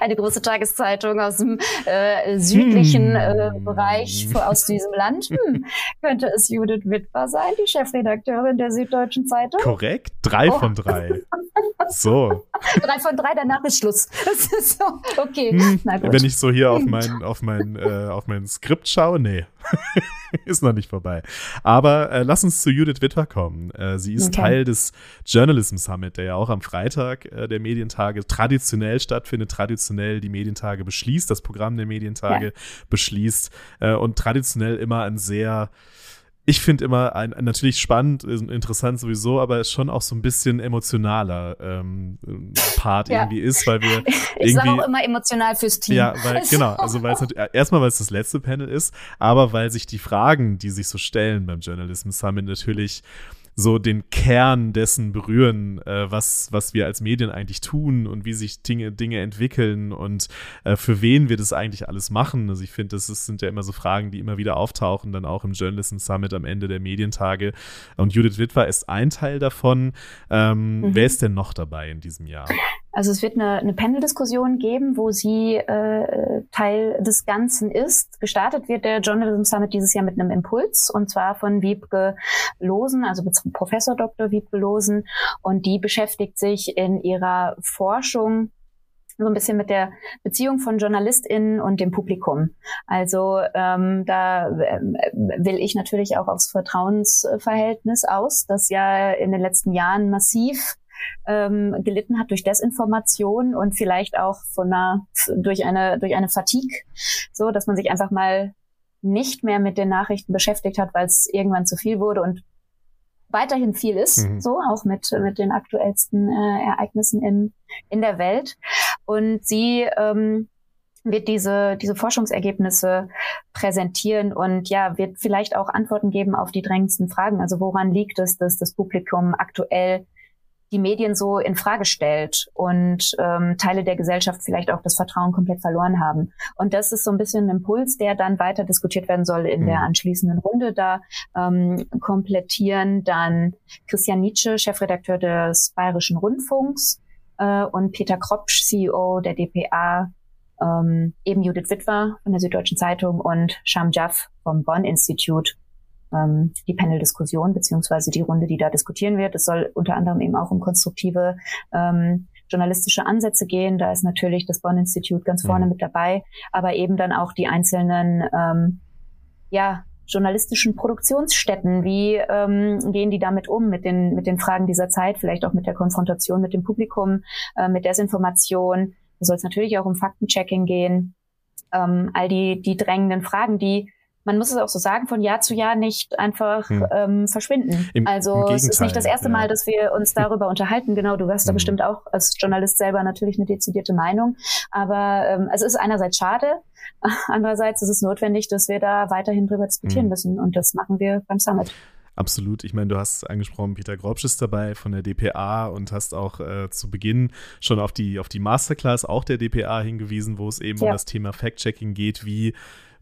eine große Tageszeitung aus dem äh, südlichen äh, hm. Bereich aus diesem Land. Hm. Könnte es Judith Wittwer sein, die Chefredakteurin der Süddeutschen Zeitung? Korrekt, drei oh. von drei. So. drei von drei, danach ist Schluss. Das ist so, okay. Hm. Wenn ich so hier auf mein, auf mein, äh, auf mein Skript schaue, nee. ist noch nicht vorbei. Aber äh, lass uns zu Judith Wittwer kommen. Äh, sie ist okay. Teil des Journalism Summit, der ja auch am Freitag äh, der Medientage traditionell stattfindet, traditionell die Medientage beschließt, das Programm der Medientage ja. beschließt äh, und traditionell immer ein sehr ich finde immer ein, natürlich spannend, interessant sowieso, aber es schon auch so ein bisschen emotionaler ähm, Part ja. irgendwie ist, weil wir ich irgendwie auch immer emotional fürs Team. Ja, weil genau, also weil es erstmal weil es das letzte Panel ist, aber weil sich die Fragen, die sich so stellen beim Journalism Summit natürlich so den Kern dessen berühren, äh, was, was wir als Medien eigentlich tun und wie sich Dinge, Dinge entwickeln und äh, für wen wir das eigentlich alles machen. Also ich finde, das ist, sind ja immer so Fragen, die immer wieder auftauchen, dann auch im Journalism Summit am Ende der Medientage. Und Judith Witwer ist ein Teil davon. Ähm, mhm. Wer ist denn noch dabei in diesem Jahr? Also es wird eine, eine Panel-Diskussion geben, wo sie äh, Teil des Ganzen ist. Gestartet wird der Journalism Summit dieses Jahr mit einem Impuls und zwar von Wiebke Losen, also Professor Dr. Wiebke Losen. Und die beschäftigt sich in ihrer Forschung so ein bisschen mit der Beziehung von JournalistInnen und dem Publikum. Also ähm, da äh, will ich natürlich auch aufs Vertrauensverhältnis aus, das ja in den letzten Jahren massiv ähm, gelitten hat durch Desinformation und vielleicht auch von einer durch eine durch eine Fatigue, so dass man sich einfach mal nicht mehr mit den Nachrichten beschäftigt hat, weil es irgendwann zu viel wurde und weiterhin viel ist, mhm. so auch mit mit den aktuellsten äh, Ereignissen in in der Welt. Und sie ähm, wird diese, diese Forschungsergebnisse präsentieren und ja, wird vielleicht auch Antworten geben auf die drängendsten Fragen. Also woran liegt es, dass das Publikum aktuell die Medien so in Frage stellt und ähm, Teile der Gesellschaft vielleicht auch das Vertrauen komplett verloren haben. Und das ist so ein bisschen ein Impuls, der dann weiter diskutiert werden soll in mhm. der anschließenden Runde. Da ähm, komplettieren dann Christian Nietzsche, Chefredakteur des Bayerischen Rundfunks, äh, und Peter Kropsch, CEO der DPA, ähm, eben Judith Witwer von der Süddeutschen Zeitung und Sham Jaff vom Bonn Institute ähm, die Panel-Diskussion beziehungsweise die Runde, die da diskutieren wird. Es soll unter anderem eben auch um konstruktive ähm, journalistische Ansätze gehen. Da ist natürlich das Bonn Institut ganz vorne mhm. mit dabei, aber eben dann auch die einzelnen ähm, ja, journalistischen Produktionsstätten. Wie ähm, gehen die damit um mit den, mit den Fragen dieser Zeit, vielleicht auch mit der Konfrontation mit dem Publikum, äh, mit Desinformation? Da soll es natürlich auch um Faktenchecking gehen. Ähm, all die, die drängenden Fragen, die man muss es auch so sagen, von Jahr zu Jahr nicht einfach hm. ähm, verschwinden. Im, also im es ist nicht das erste ja. Mal, dass wir uns darüber unterhalten. Genau, du hast hm. da bestimmt auch als Journalist selber natürlich eine dezidierte Meinung. Aber ähm, es ist einerseits schade, andererseits ist es notwendig, dass wir da weiterhin drüber diskutieren hm. müssen. Und das machen wir beim Summit. Absolut. Ich meine, du hast angesprochen, Peter Grobsch ist dabei von der DPA und hast auch äh, zu Beginn schon auf die, auf die Masterclass auch der DPA hingewiesen, wo es eben ja. um das Thema Fact-Checking geht, wie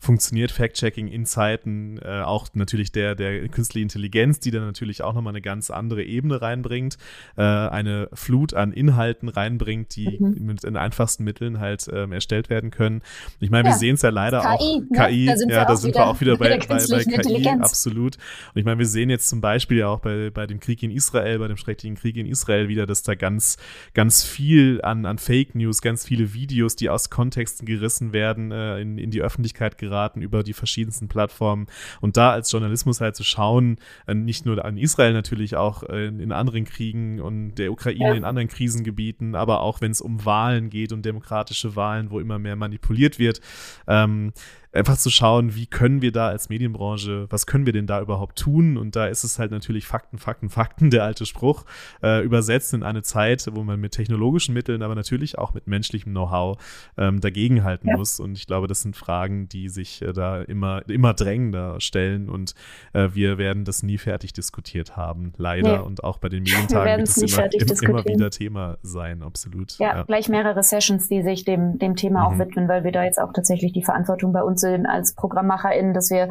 funktioniert Fact-Checking in Zeiten äh, auch natürlich der, der künstlichen Intelligenz, die dann natürlich auch nochmal eine ganz andere Ebene reinbringt, äh, eine Flut an Inhalten reinbringt, die mhm. mit den einfachsten Mitteln halt ähm, erstellt werden können. Ich meine, ja. wir sehen es ja leider KI, auch. Ne? KI, da sind, ja, wir, da sind wir auch wieder bei, bei, bei KI, absolut. Und ich meine, wir sehen jetzt zum Beispiel ja auch bei, bei dem Krieg in Israel, bei dem schrecklichen Krieg in Israel wieder, dass da ganz, ganz viel an, an Fake News, ganz viele Videos, die aus Kontexten gerissen werden, äh, in, in die Öffentlichkeit geraten geraten über die verschiedensten Plattformen. Und da als Journalismus halt zu schauen, äh, nicht nur an Israel natürlich, auch äh, in anderen Kriegen und der Ukraine ja. in anderen Krisengebieten, aber auch wenn es um Wahlen geht und demokratische Wahlen, wo immer mehr manipuliert wird, ähm, einfach zu schauen, wie können wir da als Medienbranche, was können wir denn da überhaupt tun? Und da ist es halt natürlich Fakten, Fakten, Fakten, der alte Spruch, äh, übersetzt in eine Zeit, wo man mit technologischen Mitteln, aber natürlich auch mit menschlichem Know-how ähm, dagegenhalten ja. muss. Und ich glaube, das sind Fragen, die sich äh, da immer, immer drängender stellen. Und äh, wir werden das nie fertig diskutiert haben, leider. Nee. Und auch bei den Medientagen wird es immer, immer, wieder Thema sein, absolut. Ja, ja, gleich mehrere Sessions, die sich dem, dem Thema mhm. auch widmen, weil wir da jetzt auch tatsächlich die Verantwortung bei uns sind als ProgrammmacherInnen, dass wir,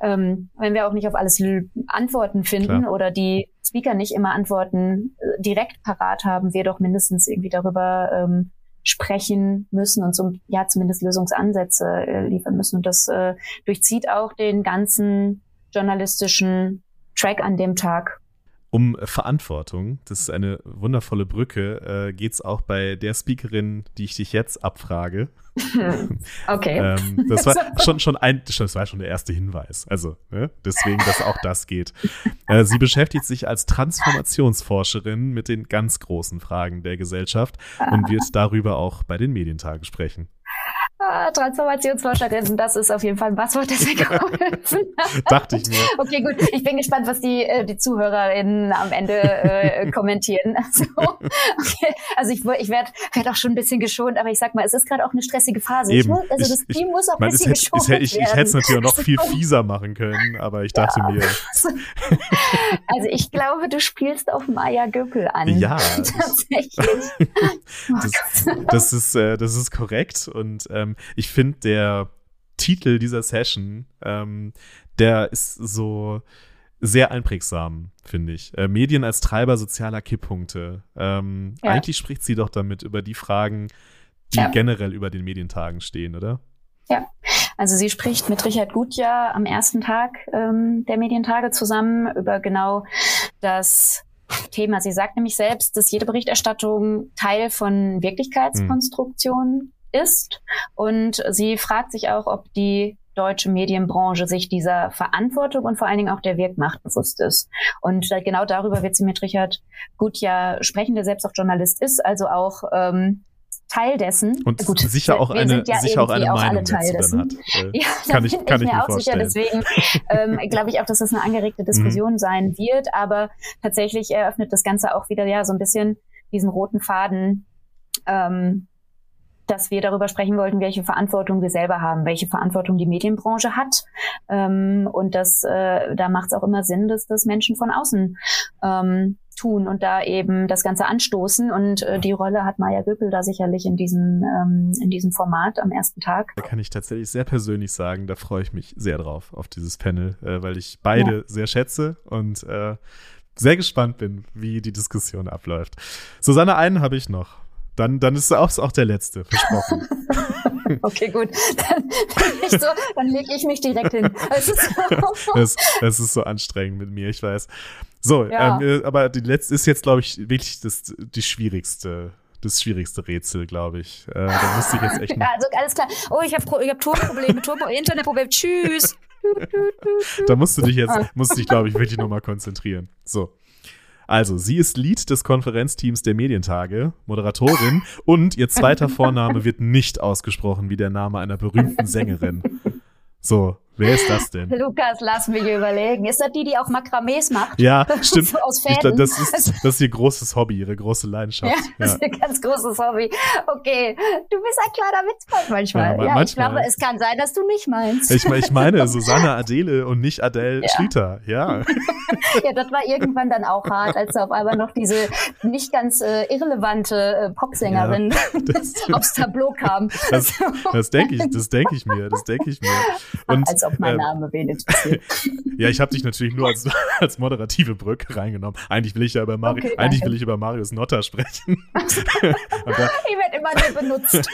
ähm, wenn wir auch nicht auf alles Antworten finden Klar. oder die Speaker nicht immer Antworten äh, direkt parat haben, wir doch mindestens irgendwie darüber ähm, sprechen müssen und zum, ja zumindest Lösungsansätze äh, liefern müssen. Und das äh, durchzieht auch den ganzen journalistischen Track an dem Tag. Um Verantwortung, das ist eine wundervolle Brücke, äh, geht es auch bei der Speakerin, die ich dich jetzt abfrage. Okay. ähm, das war schon, schon ein, das war schon der erste Hinweis. Also, ne? deswegen, dass auch das geht. Äh, sie beschäftigt sich als Transformationsforscherin mit den ganz großen Fragen der Gesellschaft und wird darüber auch bei den Medientagen sprechen. Ah, Transformationsforscherin, das ist auf jeden Fall ein Passwort, das mir geholfen hat. Dachte ich mir. Okay, gut. Ich bin gespannt, was die, äh, die ZuhörerInnen am Ende äh, kommentieren. Also, okay. also ich, ich werde werd auch schon ein bisschen geschont, aber ich sag mal, es ist gerade auch eine stressige Phase. Eben. Ich, also das Team muss auch ein bisschen hätte, geschont werden. Ich, ich hätte es natürlich auch noch viel fieser machen können, aber ich dachte ja. mir. Also ich glaube, du spielst auf Maya Göppel an. Ja. Tatsächlich. das, das, ist, äh, das ist korrekt und ähm, ähm, ich finde, der Titel dieser Session, ähm, der ist so sehr einprägsam, finde ich. Äh, Medien als Treiber sozialer Kipppunkte. Ähm, ja. Eigentlich spricht sie doch damit über die Fragen, die ja. generell über den Medientagen stehen, oder? Ja, also sie spricht mit Richard Gutjahr am ersten Tag ähm, der Medientage zusammen über genau das Thema. Sie sagt nämlich selbst, dass jede Berichterstattung Teil von Wirklichkeitskonstruktionen ist. Und sie fragt sich auch, ob die deutsche Medienbranche sich dieser Verantwortung und vor allen Dingen auch der Wirkmacht bewusst ist. Und genau darüber wird sie mit Richard Gutjahr sprechen, der selbst auch Journalist ist, also auch ähm, Teil dessen. Und Gut, sicher auch eine, ja sicher auch eine auch Meinung Teil dessen. hat. Äh, ja, kann ich, kann ich, mir auch vorstellen. sicher. Deswegen ähm, glaube ich auch, dass das eine angeregte mhm. Diskussion sein wird. Aber tatsächlich eröffnet das Ganze auch wieder ja so ein bisschen diesen roten Faden ähm, dass wir darüber sprechen wollten, welche Verantwortung wir selber haben, welche Verantwortung die Medienbranche hat. Ähm, und das, äh, da macht es auch immer Sinn, dass das Menschen von außen ähm, tun und da eben das Ganze anstoßen. Und äh, die Rolle hat Maya Göpel da sicherlich in diesem, ähm, in diesem Format am ersten Tag. Da kann ich tatsächlich sehr persönlich sagen, da freue ich mich sehr drauf, auf dieses Panel, äh, weil ich beide ja. sehr schätze und äh, sehr gespannt bin, wie die Diskussion abläuft. Susanne, einen habe ich noch. Dann, dann ist es auch der letzte, versprochen. okay, gut. Dann, dann, so, dann lege ich mich direkt hin. Es ist, das, das ist so anstrengend mit mir, ich weiß. So, ja. ähm, äh, aber die letzte ist jetzt, glaube ich, wirklich das, die schwierigste das schwierigste Rätsel, glaube ich. Äh, da musste ich jetzt echt. Also alles klar. Oh, ich habe ich hab Tonprobleme, Turbo Internetprobleme. Tschüss. da musst du dich jetzt, musst du dich, glaube ich, wirklich nochmal konzentrieren. So. Also, sie ist Lead des Konferenzteams der Medientage, Moderatorin und ihr zweiter Vorname wird nicht ausgesprochen wie der Name einer berühmten Sängerin. So, wer ist das denn? Lukas, lass mich überlegen. Ist das die, die auch Makramees macht? Ja, stimmt. so aus ich, das, ist, das ist ihr großes Hobby, ihre große Leidenschaft. Ja, das ist ihr ganz großes Hobby. Okay, du bist ein kleiner Witzbold manchmal. Ja, ja manchmal. ich glaube, es kann sein, dass du nicht meinst. Ich, ich meine Susanne Adele und nicht Adele ja. Schlüter, ja. ja, das war irgendwann dann auch hart, als auf einmal noch diese nicht ganz äh, irrelevante äh, Popsängerin ja, aufs Tableau kam. Das, das denke ich, das denke ich mir, das denke ich mir. Und, Ach, als ob mein ähm, Name wen interessiert. ja, ich habe dich natürlich nur als, als moderative Brücke reingenommen. Eigentlich will ich ja über Mario, okay, eigentlich will ich über Marius Notter sprechen. da, ich werde immer nur benutzt.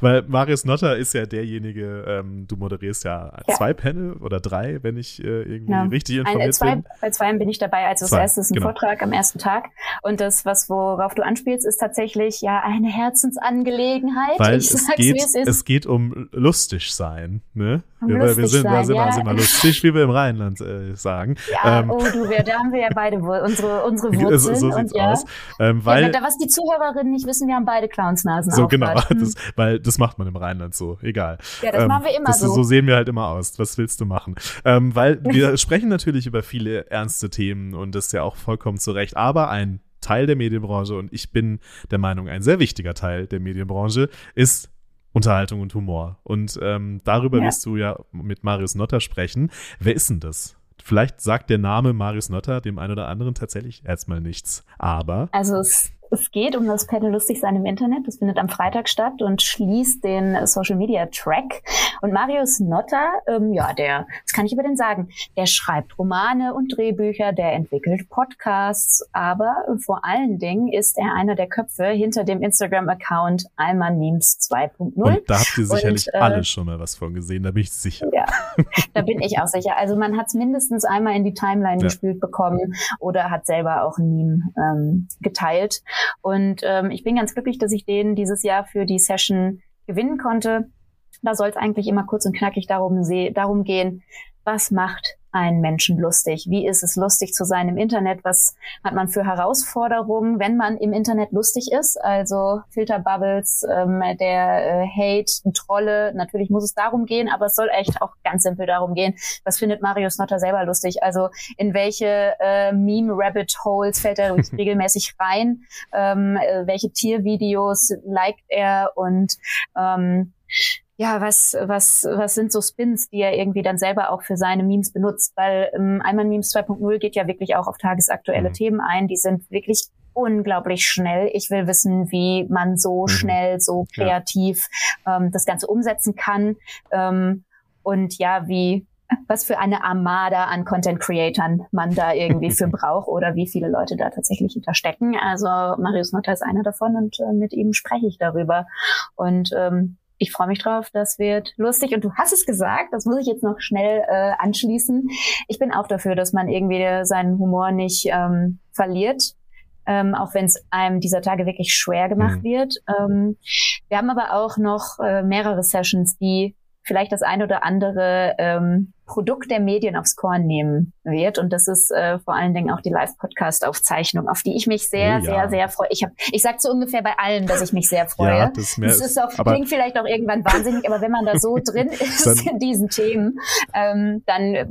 Weil Marius Notter ist ja derjenige, ähm, du moderierst ja, ja, zwei Panel oder drei, wenn ich äh, irgendwie ja. richtig informiert Ein, zwei, bin. Bei zwei bin ich dabei, also das erste ist ein genau. Vortrag am ersten Tag. Und das, was worauf du anspielst, ist tatsächlich ja eine Herzensangelegenheit. Weil ich es, geht, es, es geht um lustig sein. Ne? Wir, wir, sind, sein, sind, ja. sind wir lustig, wie wir im Rheinland äh, sagen. Ja, ähm, oh du, wir, da haben wir ja beide unsere, unsere Wurzeln. So, so sieht's und, ja. aus. Ähm, weil, ja, was die Zuhörerinnen nicht wissen, wir haben beide Clownsnasen So genau, das, weil das macht man im Rheinland so, egal. Ja, das ähm, machen wir immer das, so. So sehen wir halt immer aus. Was willst du machen? Ähm, weil wir sprechen natürlich über viele ernste Themen und das ist ja auch vollkommen zu Recht. Aber ein Teil der Medienbranche und ich bin der Meinung, ein sehr wichtiger Teil der Medienbranche ist Unterhaltung und Humor. Und ähm, darüber ja. wirst du ja mit Marius Notter sprechen. Wer ist denn das? Vielleicht sagt der Name Marius Notter dem einen oder anderen tatsächlich erstmal nichts. Aber. Also es es geht um das Panel Lustig sein im Internet. Das findet am Freitag statt und schließt den Social Media Track. Und Marius Notter, ähm, ja, der, was kann ich über den sagen? Der schreibt Romane und Drehbücher, der entwickelt Podcasts, aber vor allen Dingen ist er einer der Köpfe hinter dem Instagram-Account Alman Memes 2.0. Und da habt ihr sicherlich und, äh, alle schon mal was von gesehen, da bin ich sicher. Ja, da bin ich auch sicher. Also man hat es mindestens einmal in die Timeline ja. gespielt bekommen oder hat selber auch ein Meme ähm, geteilt. Und ähm, ich bin ganz glücklich, dass ich den dieses Jahr für die Session gewinnen konnte. Da soll es eigentlich immer kurz und knackig darum, darum gehen, was macht einen Menschen lustig? Wie ist es lustig zu sein im Internet? Was hat man für Herausforderungen, wenn man im Internet lustig ist? Also Filterbubbles, ähm, der äh, Hate, Trolle. Natürlich muss es darum gehen, aber es soll echt auch ganz simpel darum gehen. Was findet Marius Notter selber lustig? Also in welche äh, Meme-Rabbit-Holes fällt er regelmäßig rein? Ähm, äh, welche Tiervideos liked er? Und ähm, ja, was, was, was sind so Spins, die er irgendwie dann selber auch für seine Memes benutzt? Weil ähm, Einmal Memes 2.0 geht ja wirklich auch auf tagesaktuelle mhm. Themen ein. Die sind wirklich unglaublich schnell. Ich will wissen, wie man so mhm. schnell, so kreativ ja. ähm, das Ganze umsetzen kann. Ähm, und ja, wie, was für eine Armada an Content Creatern man da irgendwie für braucht oder wie viele Leute da tatsächlich hinterstecken. Also Marius Notter ist einer davon und äh, mit ihm spreche ich darüber. Und ähm, ich freue mich drauf, das wird lustig. Und du hast es gesagt, das muss ich jetzt noch schnell äh, anschließen. Ich bin auch dafür, dass man irgendwie seinen Humor nicht ähm, verliert. Ähm, auch wenn es einem dieser Tage wirklich schwer gemacht mhm. wird. Ähm, wir haben aber auch noch äh, mehrere Sessions, die vielleicht das ein oder andere ähm, Produkt der Medien aufs Korn nehmen wird. Und das ist äh, vor allen Dingen auch die Live-Podcast-Aufzeichnung, auf die ich mich sehr, oh, ja. sehr, sehr freue. Ich, hab, ich sage so ungefähr bei allen, dass ich mich sehr freue. Ja, das, das ist auch, klingt vielleicht auch irgendwann wahnsinnig, aber wenn man da so drin ist in diesen Themen, ähm, dann äh,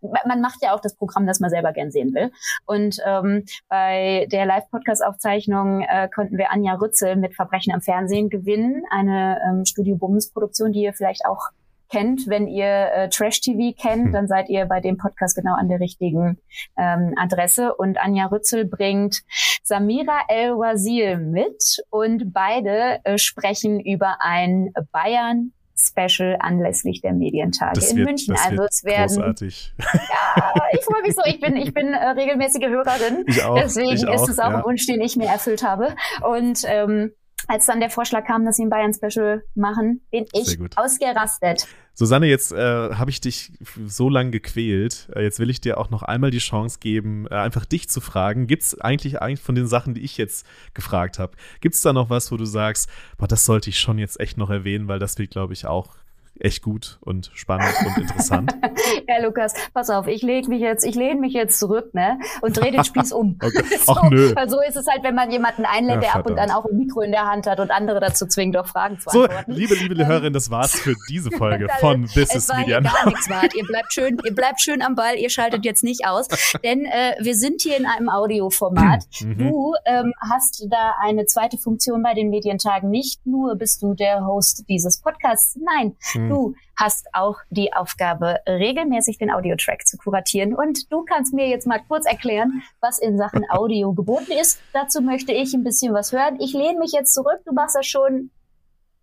man macht ja auch das Programm, das man selber gern sehen will. Und ähm, bei der Live-Podcast-Aufzeichnung äh, konnten wir Anja Rützel mit Verbrechen am Fernsehen gewinnen, eine ähm, Studio Bums-Produktion, die ihr vielleicht auch kennt. Wenn ihr äh, Trash TV kennt, hm. dann seid ihr bei dem Podcast genau an der richtigen ähm, Adresse. Und Anja Rützel bringt Samira El-Wazil mit und beide äh, sprechen über ein Bayern Special anlässlich der Medientage das in wird, München. also es werden großartig. Ja, ich freue mich so. Ich bin ich bin äh, regelmäßige Hörerin. Ich auch, Deswegen ich ist auch, es auch ja. ein Wunsch, den ich mir erfüllt habe. Und ähm, als dann der Vorschlag kam, dass sie ein Bayern-Special machen, bin ich ausgerastet. Susanne, jetzt äh, habe ich dich so lange gequält. Äh, jetzt will ich dir auch noch einmal die Chance geben, äh, einfach dich zu fragen. Gibt es eigentlich, eigentlich von den Sachen, die ich jetzt gefragt habe, gibt es da noch was, wo du sagst, boah, das sollte ich schon jetzt echt noch erwähnen, weil das wird, glaube ich, auch echt gut und spannend und interessant. ja, Lukas, pass auf, ich lege mich jetzt, ich lehne mich jetzt zurück, ne? Und drehe den Spieß um. okay. so, Ach nö. Weil so ist es halt, wenn man jemanden einlädt, ja, der ab und an auch ein Mikro in der Hand hat und andere dazu zwingt, auch Fragen zu antworten. So, liebe, liebe ähm, Hörerin, das war's für diese Folge von Business Media. gar nichts wert. Ihr bleibt schön, ihr bleibt schön am Ball, ihr schaltet jetzt nicht aus, denn äh, wir sind hier in einem Audioformat. Mhm. Du ähm, hast da eine zweite Funktion bei den Medientagen. Nicht nur bist du der Host dieses Podcasts, nein, mhm. Du hast auch die Aufgabe, regelmäßig den Audiotrack zu kuratieren. Und du kannst mir jetzt mal kurz erklären, was in Sachen Audio geboten ist. Dazu möchte ich ein bisschen was hören. Ich lehne mich jetzt zurück. Du machst das schon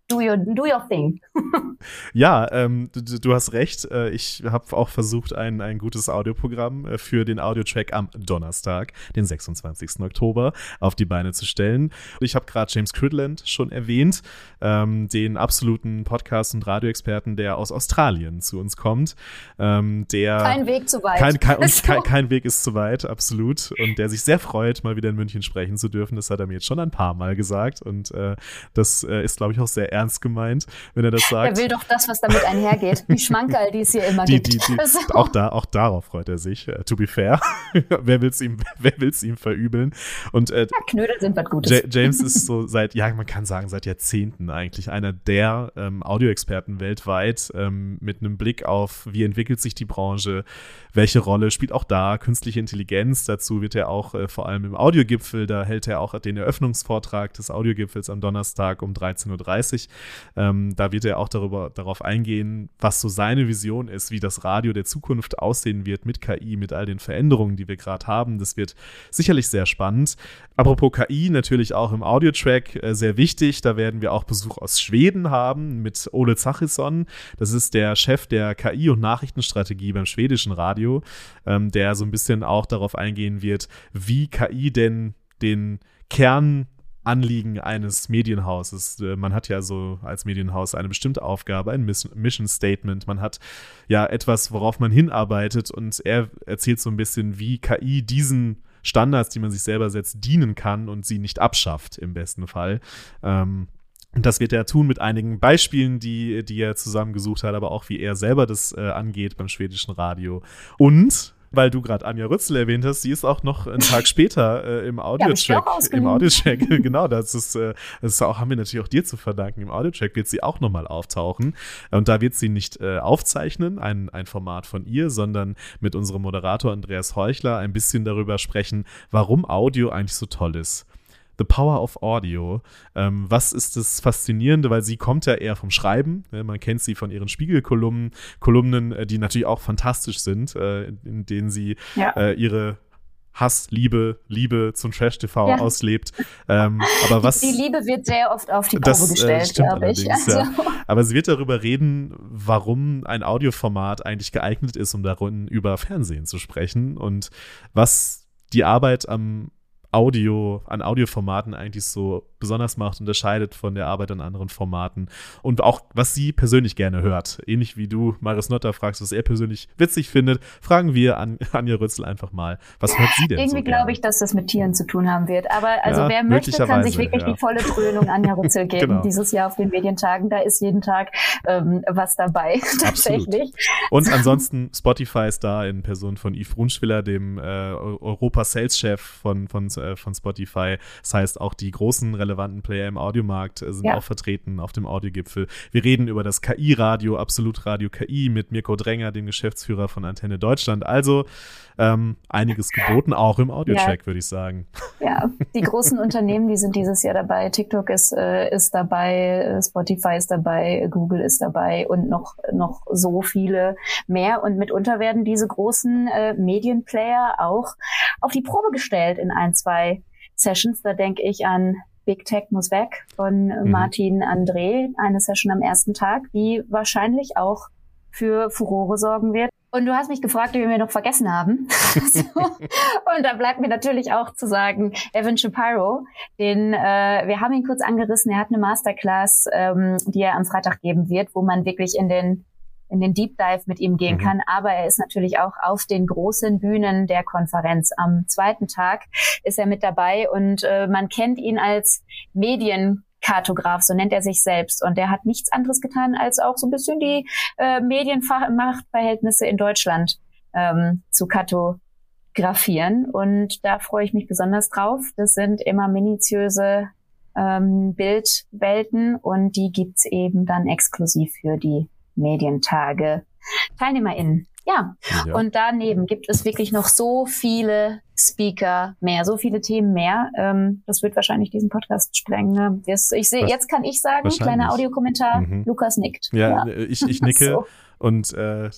do your, do your thing. ja, ähm, du, du, hast recht. Äh, ich habe auch versucht, ein, ein gutes Audioprogramm äh, für den Audiotrack am Donnerstag, den 26. Oktober, auf die Beine zu stellen. Ich habe gerade James Cridland schon erwähnt, ähm, den absoluten Podcast- und Radioexperten, der aus Australien zu uns kommt. Ähm, der kein Weg zu weit. Kein, kein, und kein, kein Weg ist zu weit, absolut. Und der sich sehr freut, mal wieder in München sprechen zu dürfen. Das hat er mir jetzt schon ein paar Mal gesagt. Und äh, das äh, ist, glaube ich, auch sehr ernst gemeint, wenn er das sagt. Er will doch das, was damit einhergeht. Die Schmankerl, die es hier immer die, gibt. Die, die, so. auch, da, auch darauf freut er sich. Uh, to be fair. wer will es ihm, ihm verübeln? Und, äh, ja, Knödel sind was Gutes. J James ist so seit, ja, man kann sagen, seit Jahrzehnten eigentlich einer der ähm, Audioexperten weltweit ähm, mit einem Blick auf, wie entwickelt sich die Branche, welche Rolle spielt auch da künstliche Intelligenz. Dazu wird er auch äh, vor allem im Audiogipfel, da hält er auch den Eröffnungsvortrag des Audiogipfels am Donnerstag um 13.30 Uhr. Ähm, da wird er auch darüber, darauf eingehen, was so seine Vision ist, wie das Radio der Zukunft aussehen wird mit KI, mit all den Veränderungen, die wir gerade haben. Das wird sicherlich sehr spannend. Apropos KI, natürlich auch im Audiotrack äh, sehr wichtig. Da werden wir auch Besuch aus Schweden haben mit Ole Zachisson. Das ist der Chef der KI- und Nachrichtenstrategie beim schwedischen Radio, ähm, der so ein bisschen auch darauf eingehen wird, wie KI denn den Kern Anliegen eines Medienhauses. Äh, man hat ja so als Medienhaus eine bestimmte Aufgabe, ein Mission Statement. Man hat ja etwas, worauf man hinarbeitet und er erzählt so ein bisschen, wie KI diesen Standards, die man sich selber setzt, dienen kann und sie nicht abschafft im besten Fall. Ähm, und das wird er tun mit einigen Beispielen, die, die er zusammengesucht hat, aber auch wie er selber das äh, angeht beim schwedischen Radio. Und weil du gerade Anja Rützel erwähnt hast, die ist auch noch einen Tag später äh, im Audiotrack. Ja, Im Audiotrack, genau, das ist, äh, das ist auch, haben wir natürlich auch dir zu verdanken. Im Audiotrack wird sie auch nochmal auftauchen. Und da wird sie nicht äh, aufzeichnen, ein, ein Format von ihr, sondern mit unserem Moderator Andreas Heuchler ein bisschen darüber sprechen, warum Audio eigentlich so toll ist. The Power of Audio. Ähm, was ist das Faszinierende, weil sie kommt ja eher vom Schreiben. Ne? Man kennt sie von ihren Spiegelkolumnen, Kolumnen, äh, die natürlich auch fantastisch sind, äh, in denen sie ja. äh, ihre Hass, Liebe, Liebe zum Trash-TV ja. auslebt. Ähm, aber was, die Liebe wird sehr oft auf die Probe das, äh, gestellt, glaube ich. Also. Ja. Aber sie wird darüber reden, warum ein Audioformat eigentlich geeignet ist, um darin über Fernsehen zu sprechen und was die Arbeit am Audio, an Audioformaten eigentlich so besonders macht, unterscheidet von der Arbeit an anderen Formaten und auch, was sie persönlich gerne hört. Ähnlich wie du Maris Notter fragst, was er persönlich witzig findet, fragen wir an Anja Rützel einfach mal, was hört sie denn Irgendwie so glaube ich, dass das mit Tieren zu tun haben wird. Aber also ja, wer möchte, kann sich wirklich ja. die volle Dröhnung Anja Rützel geben genau. dieses Jahr auf den Medientagen. Da ist jeden Tag ähm, was dabei, tatsächlich. Und ansonsten Spotify ist da in Person von Yves Brunschwiller, dem äh, Europa-Sales-Chef von, von, äh, von Spotify. Das heißt, auch die großen relevanten Player im Audiomarkt äh, sind ja. auch vertreten auf dem Audiogipfel. Wir reden über das KI-Radio, Absolut Radio KI mit Mirko Dränger, dem Geschäftsführer von Antenne Deutschland. Also ähm, einiges geboten, auch im Audiotrack, ja. würde ich sagen. Ja, die großen Unternehmen, die sind dieses Jahr dabei. TikTok ist, äh, ist dabei, Spotify ist dabei, Google ist dabei und noch, noch so viele mehr. Und mitunter werden diese großen äh, Medienplayer auch auf die Probe gestellt in ein, zwei Sessions. Da denke ich an Big Tech muss weg von mhm. Martin André, eine Session am ersten Tag, die wahrscheinlich auch für Furore sorgen wird. Und du hast mich gefragt, wie wir noch vergessen haben. so. Und da bleibt mir natürlich auch zu sagen, Evan Shapiro, den äh, wir haben ihn kurz angerissen. Er hat eine Masterclass, ähm, die er am Freitag geben wird, wo man wirklich in den in den Deep Dive mit ihm gehen mhm. kann. Aber er ist natürlich auch auf den großen Bühnen der Konferenz. Am zweiten Tag ist er mit dabei und äh, man kennt ihn als Medien Kartograf, so nennt er sich selbst. Und er hat nichts anderes getan, als auch so ein bisschen die äh, Medienmachtverhältnisse in Deutschland ähm, zu kartografieren. Und da freue ich mich besonders drauf. Das sind immer minutiöse ähm, Bildwelten und die gibt's eben dann exklusiv für die Medientage TeilnehmerInnen. Ja. ja. Und daneben gibt es wirklich noch so viele Speaker mehr, so viele Themen mehr. Ähm, das wird wahrscheinlich diesen Podcast sprengen. Ne? Jetzt, ich sehe, jetzt kann ich sagen, kleiner Audiokommentar, mhm. Lukas nickt. Ja, ja. ich, ich nicke so. und äh,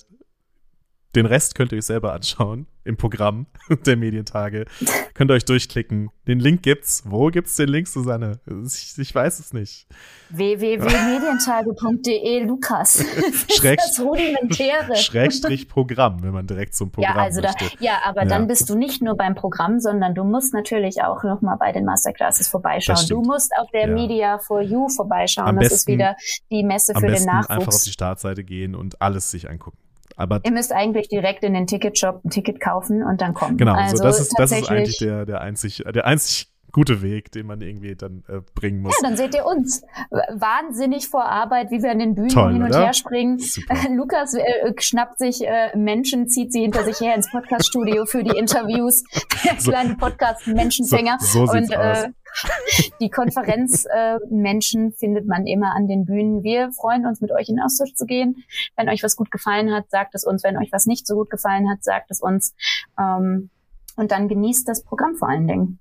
den Rest könnt ihr euch selber anschauen im Programm der Medientage. Könnt ihr euch durchklicken. Den Link gibt's. Wo gibt's den Link, Susanne? Ich, ich weiß es nicht. www.medientage.de Lukas. Schräg, das rudimentäre. Schrägstrich Programm, wenn man direkt zum Programm ja, also da, ja, aber ja. dann bist du nicht nur beim Programm, sondern du musst natürlich auch noch mal bei den Masterclasses vorbeischauen. Du musst auf der ja. Media for You vorbeischauen. Am das besten, ist wieder die Messe für den Nachwuchs. Einfach auf die Startseite gehen und alles sich angucken. Aber Ihr müsst eigentlich direkt in den Ticketshop ein Ticket kaufen und dann kommen. Genau, also, also das, ist, das ist eigentlich der, der einzig, der einzig gute Weg, den man irgendwie dann äh, bringen muss. Ja, dann seht ihr uns. Wahnsinnig vor Arbeit, wie wir an den Bühnen Toll, hin und oder? her springen. Lukas äh, schnappt sich äh, Menschen, zieht sie hinter sich her ins Podcaststudio für die Interviews. Der so, kleine Podcast-Menschenfänger. So, so und äh, die Konferenzmenschen äh, findet man immer an den Bühnen. Wir freuen uns, mit euch in Austausch zu gehen. Wenn euch was gut gefallen hat, sagt es uns. Wenn euch was nicht so gut gefallen hat, sagt es uns. Ähm, und dann genießt das Programm vor allen Dingen.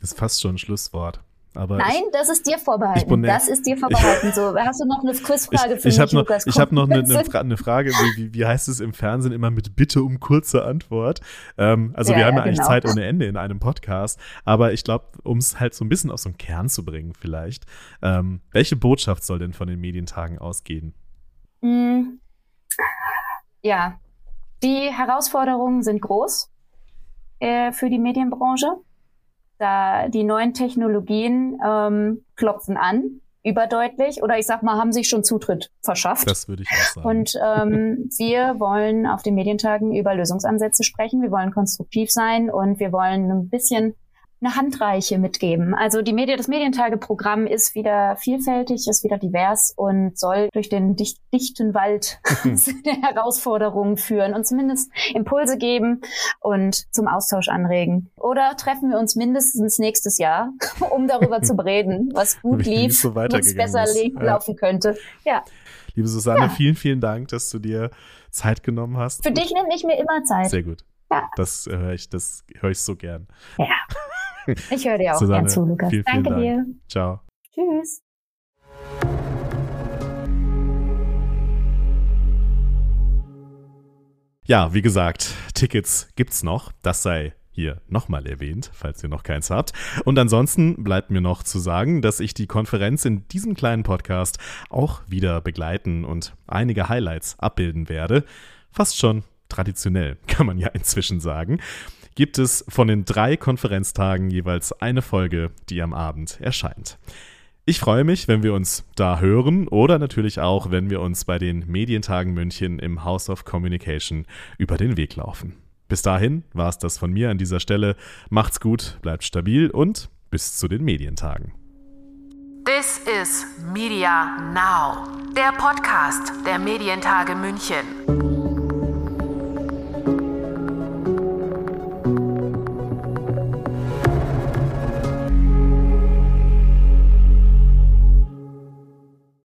Das ist fast schon ein Schlusswort. Aber Nein, ich, das ist dir vorbehalten. das ist dir vorbehalten. so, hast du noch eine Quizfrage für ich, ich mich, noch, Lukas? Ich habe noch eine, eine, Fra eine Frage, wie, wie, heißt es im Fernsehen immer mit Bitte um kurze Antwort? Ähm, also ja, wir haben ja eigentlich genau. Zeit ohne Ende in einem Podcast, aber ich glaube, um es halt so ein bisschen auf so einen Kern zu bringen vielleicht, ähm, welche Botschaft soll denn von den Medientagen ausgehen? Mm, ja, die Herausforderungen sind groß äh, für die Medienbranche. Da die neuen Technologien ähm, klopfen an, überdeutlich, oder ich sag mal, haben sich schon Zutritt verschafft. Das würde ich auch sagen. Und ähm, wir wollen auf den Medientagen über Lösungsansätze sprechen. Wir wollen konstruktiv sein und wir wollen ein bisschen eine Handreiche mitgeben. Also die Medien, das Medientageprogramm ist wieder vielfältig, ist wieder divers und soll durch den dicht, dichten Wald der Herausforderungen führen und zumindest Impulse geben und zum Austausch anregen. Oder treffen wir uns mindestens nächstes Jahr, um darüber zu reden, was gut lief, so was besser ja. laufen könnte. Ja. Liebe Susanne, ja. vielen, vielen Dank, dass du dir Zeit genommen hast. Für dich nehme ich mir immer Zeit. Sehr gut. Ja. Das äh, höre ich, das höre ich so gern. Ja. Ich höre dir auch Susanne, gern zu, Lukas. Vielen, vielen Danke Dank. dir. Ciao. Tschüss. Ja, wie gesagt, Tickets gibt's noch. Das sei hier nochmal erwähnt, falls ihr noch keins habt. Und ansonsten bleibt mir noch zu sagen, dass ich die Konferenz in diesem kleinen Podcast auch wieder begleiten und einige Highlights abbilden werde. Fast schon traditionell, kann man ja inzwischen sagen gibt es von den drei Konferenztagen jeweils eine Folge, die am Abend erscheint. Ich freue mich, wenn wir uns da hören oder natürlich auch, wenn wir uns bei den Medientagen München im House of Communication über den Weg laufen. Bis dahin war es das von mir an dieser Stelle. Macht's gut, bleibt stabil und bis zu den Medientagen. This is Media Now, der Podcast der Medientage München.